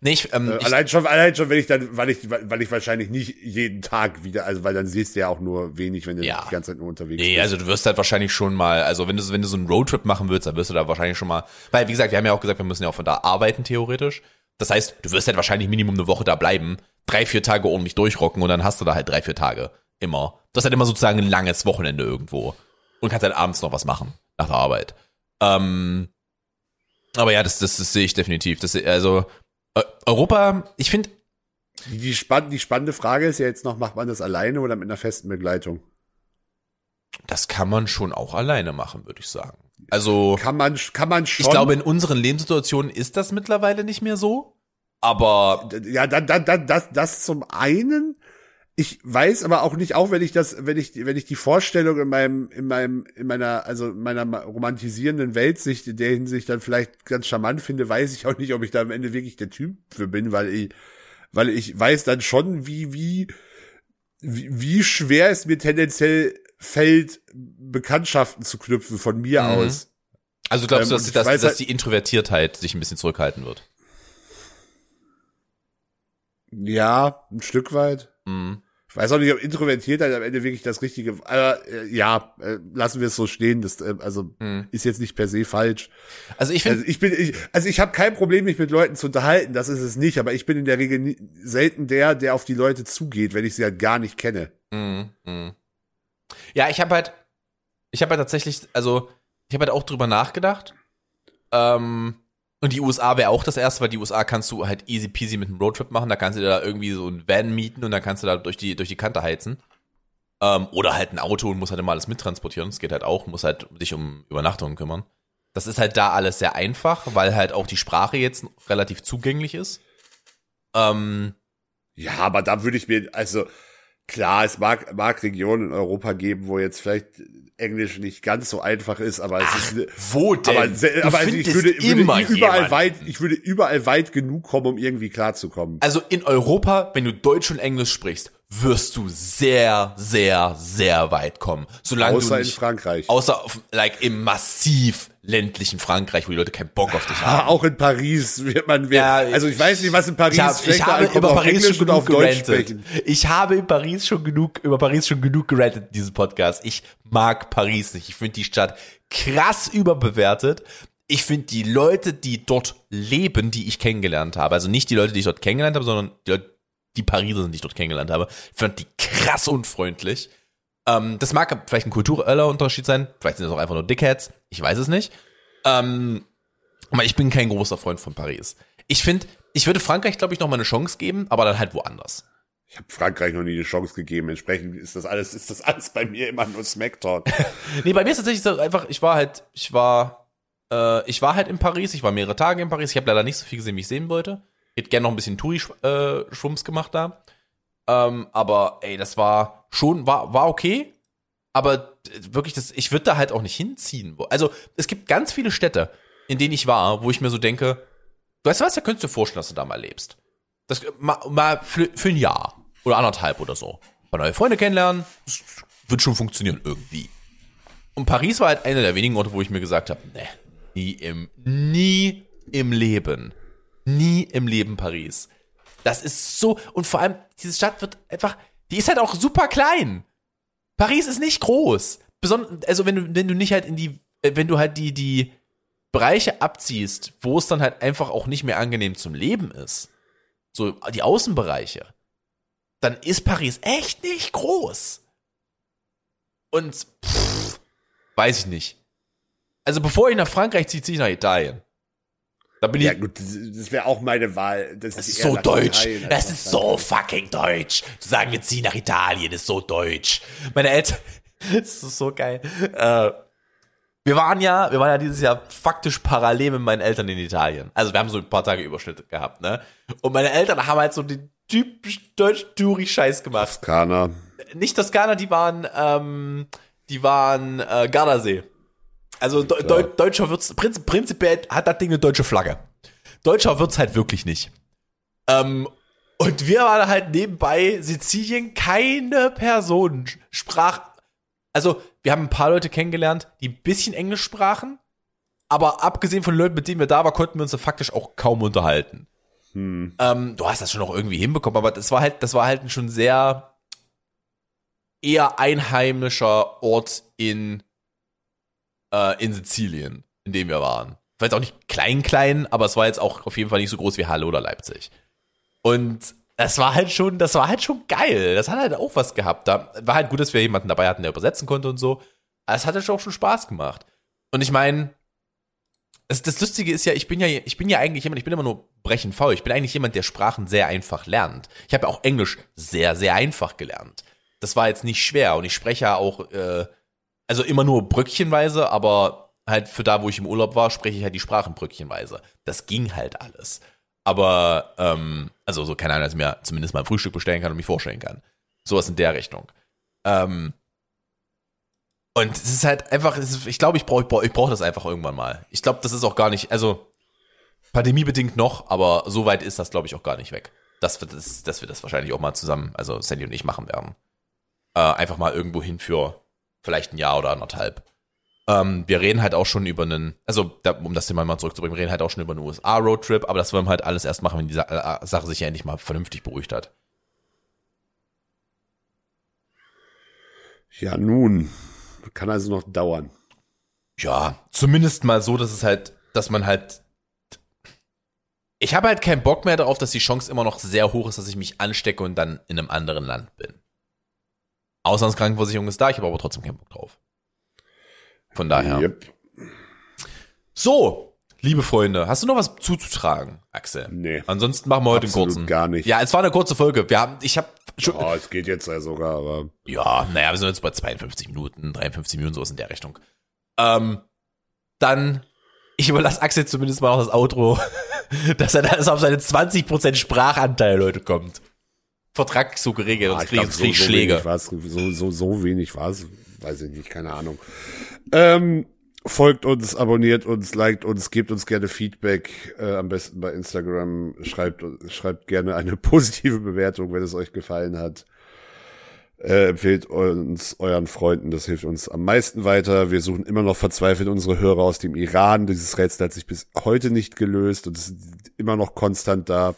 Nee, ich, ähm, Äh, ich, allein schon, allein schon, wenn ich dann, weil ich, weil ich wahrscheinlich nicht jeden Tag wieder, also weil dann siehst du ja auch nur wenig, wenn du Ja. die ganze Zeit nur unterwegs Nee, bist. also du wirst halt wahrscheinlich schon mal, also wenn du, wenn du so einen Roadtrip machen willst, dann wirst du da wahrscheinlich schon mal, weil wie gesagt, wir haben ja auch gesagt, wir müssen ja auch von da arbeiten theoretisch. Das heißt, du wirst halt wahrscheinlich Minimum eine Woche da bleiben. drei, vier Tage ordentlich durchrocken und dann hast du da halt drei, vier Tage immer. Das ist halt immer sozusagen ein langes Wochenende irgendwo. Und kannst halt abends noch was machen nach der Arbeit. Ähm, aber ja, das, das, das sehe ich definitiv. Das, also äh, Europa, ich finde, Die, die, spann die spannende Frage ist ja jetzt noch, macht man das alleine oder mit einer festen Begleitung? das kann man schon auch alleine machen, würde ich sagen. Also Kann man, kann man schon. ich glaube, in unseren Lebenssituationen ist das mittlerweile nicht mehr so. Aber ja, dann, dann, dann, das, das zum einen. Ich weiß aber auch nicht, auch wenn ich das, wenn ich, wenn ich die Vorstellung in meinem, in meinem, in meiner, also in meiner romantisierenden Weltsicht in der Hinsicht dann vielleicht ganz charmant finde, weiß ich auch nicht, ob ich da am Ende wirklich der Typ für bin, weil ich, weil ich weiß dann schon, wie, wie, wie, wie schwer es mir tendenziell fällt, Bekanntschaften zu knüpfen von mir Mhm. aus. also glaubst Ähm, du, dass, ich dass, weiß dass halt- die Introvertiertheit sich ein bisschen zurückhalten wird? Ja, ein Stück weit. Mhm. Ich weiß auch nicht, ob Introvertiertheit am Ende wirklich das Richtige, aber äh, ja, äh, lassen wir es so stehen. Das äh, also Mhm. ist jetzt nicht per se falsch. Also ich finde, Also ich bin, ich, also ich habe kein Problem, mich mit Leuten zu unterhalten. Das ist es nicht. Aber ich bin in der Regel nie, selten der, der auf die Leute zugeht, wenn ich sie halt gar nicht kenne. Mhm, mhm. Ja, ich habe halt, ich habe halt tatsächlich, also ich habe halt auch drüber nachgedacht. Ähm, und die USA wäre auch das erste, weil die USA kannst du halt easy peasy mit einem Roadtrip machen. Da kannst du dir da irgendwie so ein Van mieten und dann kannst du da durch die durch die Kante heizen. Ähm, oder halt ein Auto und musst halt immer alles mittransportieren. Das geht halt auch, muss halt dich um Übernachtungen kümmern. Das ist halt da alles sehr einfach, weil halt auch die Sprache jetzt relativ zugänglich ist. Ähm, Ja, aber da würde ich mir, also klar, es mag, mag Regionen in Europa geben, wo jetzt vielleicht Englisch nicht ganz so einfach ist, aber es ist eine- wo denn? aber, Du aber ich würde, würde immer überall jemanden. weit, ich würde überall weit genug kommen, um irgendwie klarzukommen. Also in Europa, wenn du Deutsch und Englisch sprichst, wirst du sehr, sehr, sehr weit kommen. Solange Außer du in nicht, Frankreich. außer auf, like im massiv ländlichen Frankreich, wo die Leute keinen Bock auf dich Ah, haben. auch in Paris wird man, Ja, also ich weiß nicht, was in Paris Ich, hab, ich habe über Paris Englisch schon genug gerantet. sprechen. Ich habe in Paris schon genug, über Paris schon genug gerantet in diesem Podcast. Ich mag Paris nicht. Ich finde die Stadt krass überbewertet. Ich finde die Leute, die dort leben, die ich kennengelernt habe, also nicht die Leute, die ich dort kennengelernt habe, sondern die Leute, die Pariser sind, die ich dort kennengelernt habe, fand die krass unfreundlich. Ähm, das mag vielleicht ein kultureller Unterschied sein. Vielleicht sind das auch einfach nur Dickheads. Ich weiß es nicht. Ähm, aber ich bin kein großer Freund von Paris. Ich finde, ich würde Frankreich, glaube ich, noch mal eine Chance geben, aber dann halt woanders. Ich habe Frankreich noch nie eine Chance gegeben. Entsprechend ist das alles, ist das alles bei mir immer nur Smacktalk. [laughs] Nee, bei mir ist tatsächlich so einfach, ich war halt, ich war, äh, ich war halt in Paris, ich war mehrere Tage in Paris, ich habe leider nicht so viel gesehen, wie ich sehen wollte. Ich hätte gerne noch ein bisschen Touri-Schwumms gemacht da. Ähm, aber ey, das war schon, war, war okay. Aber äh, wirklich, das, ich würde da halt auch nicht hinziehen. Also, es gibt ganz viele Städte, in denen ich war, wo ich mir so denke, du weißt was, da könntest du dir vorstellen, dass du da mal lebst. Das, mal, mal für, für ein Jahr oder anderthalb oder so. Mal neue Freunde kennenlernen, das wird schon funktionieren irgendwie. Und Paris war halt einer der wenigen Orte, wo ich mir gesagt habe, ne, nie im, nie im Leben. Nie im Leben Paris. Das ist so, und vor allem, diese Stadt wird einfach, die ist halt auch super klein. Paris ist nicht groß. Beson also wenn du, wenn du nicht halt in die, äh, wenn du halt die, die Bereiche abziehst, wo es dann halt einfach auch nicht mehr angenehm zum Leben ist. So, die Außenbereiche. Dann ist Paris echt nicht groß. Und, pff, weiß ich nicht. Also bevor ich nach Frankreich ziehe, ziehe ich nach Italien. Da bin ja ich, gut, das das wäre auch meine Wahl. Das, das ist so deutsch. Italien Das ist so fucking deutsch. Zu sagen, wir ziehen nach Italien, ist so deutsch. Meine Eltern, [laughs] das ist so geil. Äh, wir waren ja, wir waren ja dieses Jahr faktisch parallel mit meinen Eltern in Italien. Also wir haben so ein paar Tage Überschnitt gehabt, ne? Und meine Eltern haben halt so den typisch deutsch Touri-Scheiß gemacht. Toskana. Nicht Toskana, die waren, ähm, die waren äh, Gardasee. Also Deu Deu deutscher wird's, prinzip prinzipiell hat das Ding eine deutsche Flagge. Deutscher wird's halt wirklich nicht. Ähm, und wir waren halt nebenbei Sizilien, keine Person sprach, also wir haben ein paar Leute kennengelernt, die ein bisschen Englisch sprachen, aber abgesehen von Leuten, mit denen wir da waren, konnten wir uns faktisch auch kaum unterhalten. Hm. Ähm, du hast das schon noch irgendwie hinbekommen, aber das war halt, das war halt ein schon sehr eher einheimischer Ort in, äh, in Sizilien, in dem wir waren. War jetzt auch nicht klein, klein, aber es war jetzt auch auf jeden Fall nicht so groß wie Halle oder Leipzig. Und das war halt schon, das war halt schon geil. Das hat halt auch was gehabt. Da war halt gut, dass wir jemanden dabei hatten, der übersetzen konnte und so. Aber es hat halt auch schon Spaß gemacht. Und ich meine, das, das Lustige ist ja, ich bin ja, ich bin ja eigentlich jemand, ich bin immer nur brechen faul. Ich bin eigentlich jemand, der Sprachen sehr einfach lernt. Ich habe ja auch Englisch sehr, sehr einfach gelernt. Das war jetzt nicht schwer und ich spreche ja auch, äh, also immer nur brückchenweise, aber halt für da, wo ich im Urlaub war, spreche ich halt die Sprachen brückchenweise. Das ging halt alles. Aber, ähm, also so, keine Ahnung, dass ich mir zumindest mal ein Frühstück bestellen kann und mich vorstellen kann. Sowas in der Richtung. Ähm, und es ist halt einfach, ist, ich glaube, ich brauche ich brauch, ich brauch das einfach irgendwann mal. Ich glaube, das ist auch gar nicht, also pandemiebedingt noch, aber so weit ist das, glaube ich, auch gar nicht weg. Dass wir das, dass wir das wahrscheinlich auch mal zusammen, also Sandy und ich machen werden. Äh, einfach mal irgendwo hin für vielleicht ein Jahr oder anderthalb. Ähm, wir reden halt auch schon über einen, also da, um das Thema mal zurückzubringen, wir reden halt auch schon über einen USA-Roadtrip, aber das wollen wir halt alles erst machen, wenn die Sa äh, Sache sich ja endlich mal vernünftig beruhigt hat. Ja, nun. Kann also noch dauern. Ja, zumindest mal so, dass es halt, dass man halt. Ich habe halt keinen Bock mehr darauf, dass die Chance immer noch sehr hoch ist, dass ich mich anstecke und dann in einem anderen Land bin. Auslandskrankenversicherung ist da, ich habe aber trotzdem keinen Bock drauf. Von daher. Yep. So, liebe Freunde, hast du noch was zuzutragen, Axel? Nee. Ansonsten machen wir heute einen kurzen. gar nicht. Ja, es war eine kurze Folge. Wir haben, ich habe schon, Oh, es geht jetzt ja sogar, aber. Ja, naja, wir sind jetzt bei 52 Minuten, 53 Minuten, sowas in der Richtung. Ähm, dann, ich überlasse Axel zumindest mal auch das Outro, [laughs] dass er er auf seine 20% Sprachanteil, Leute, kommt. Vertrag so geregelt, Ah, sonst kriege ich, krieg ich Schläge. wenig war's, so, so, so wenig war es. Weiß ich nicht, keine Ahnung. Ähm, folgt uns, abonniert uns, liked uns, gebt uns gerne Feedback, äh, am besten bei Instagram. Schreibt, schreibt gerne eine [laughs] positive Bewertung, wenn es euch gefallen hat. Äh, empfehlt uns euren Freunden, das hilft uns am meisten weiter. Wir suchen immer noch verzweifelt unsere Hörer aus dem Iran. Dieses Rätsel hat sich bis heute nicht gelöst und ist immer noch konstant da,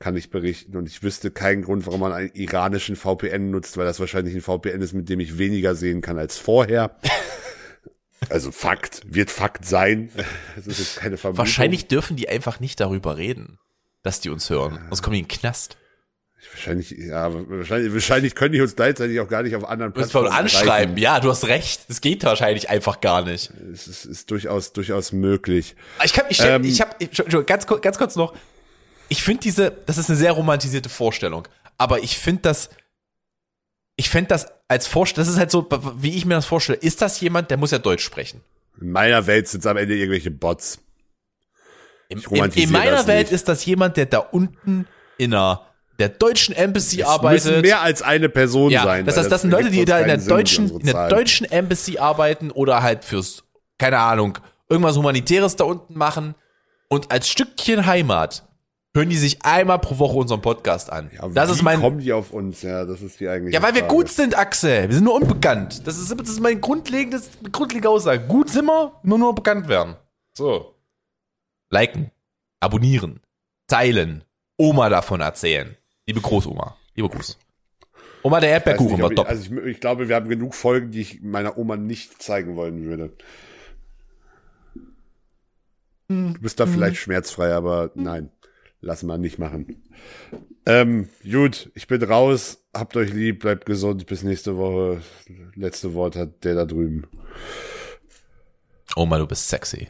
kann ich berichten. Und ich wüsste keinen Grund, warum man einen iranischen VPN nutzt, weil das wahrscheinlich ein VPN ist, mit dem ich weniger sehen kann als vorher. [laughs] Also Fakt, wird Fakt sein. Das ist jetzt keine Vermutung. Wahrscheinlich dürfen die einfach nicht darüber reden, dass die uns hören. Sonst kommen die in den Knast. Wahrscheinlich, ja, wahrscheinlich, wahrscheinlich können die uns gleichzeitig auch gar nicht auf anderen Plattformen anschreiben. erreichen. Ja, du hast recht. Das geht wahrscheinlich einfach gar nicht. Es ist, ist durchaus, durchaus möglich. Ich kann, ich, Ähm, ich habe, ganz, ganz kurz noch. Ich finde diese, das ist eine sehr romantisierte Vorstellung. Aber ich finde das, ich fände das als Vorstellung, das ist halt so, wie ich mir das vorstelle. Ist das jemand, der muss ja Deutsch sprechen? In meiner Welt sind es am Ende irgendwelche Bots. In, in romantisiere meiner Welt ist das jemand, der da unten in einer, der deutschen Embassy Es arbeitet. müssen mehr als eine Person ja, sein. das heißt, das sind Leute, die da in der deutschen, in der deutschen Embassy arbeiten oder halt fürs, keine Ahnung, irgendwas Humanitäres da unten machen und als Stückchen Heimat hören die sich einmal pro Woche unseren Podcast an. Ja, das ist mein, kommen die auf uns? Ja, das ist die eigentliche ja, weil wir Frage. gut sind, Axel. Wir sind nur unbekannt. Das ist, das ist mein grundlegendes, grundlegende Aussage. Gut sind wir, nur nur bekannt werden. So. Liken, abonnieren, teilen, Oma davon erzählen. Liebe Großoma, liebe Gruß. Oma, der Erdbeerkuchen nicht, war ob ich, top. also ich, ich glaube, wir haben genug Folgen, die ich meiner Oma nicht zeigen wollen würde. Du bist da vielleicht schmerzfrei, aber nein, lass mal nicht machen. Ähm, gut, ich bin raus. Habt euch lieb, bleibt gesund. Bis nächste Woche. Letzte Wort hat der da drüben. Oma, du bist sexy.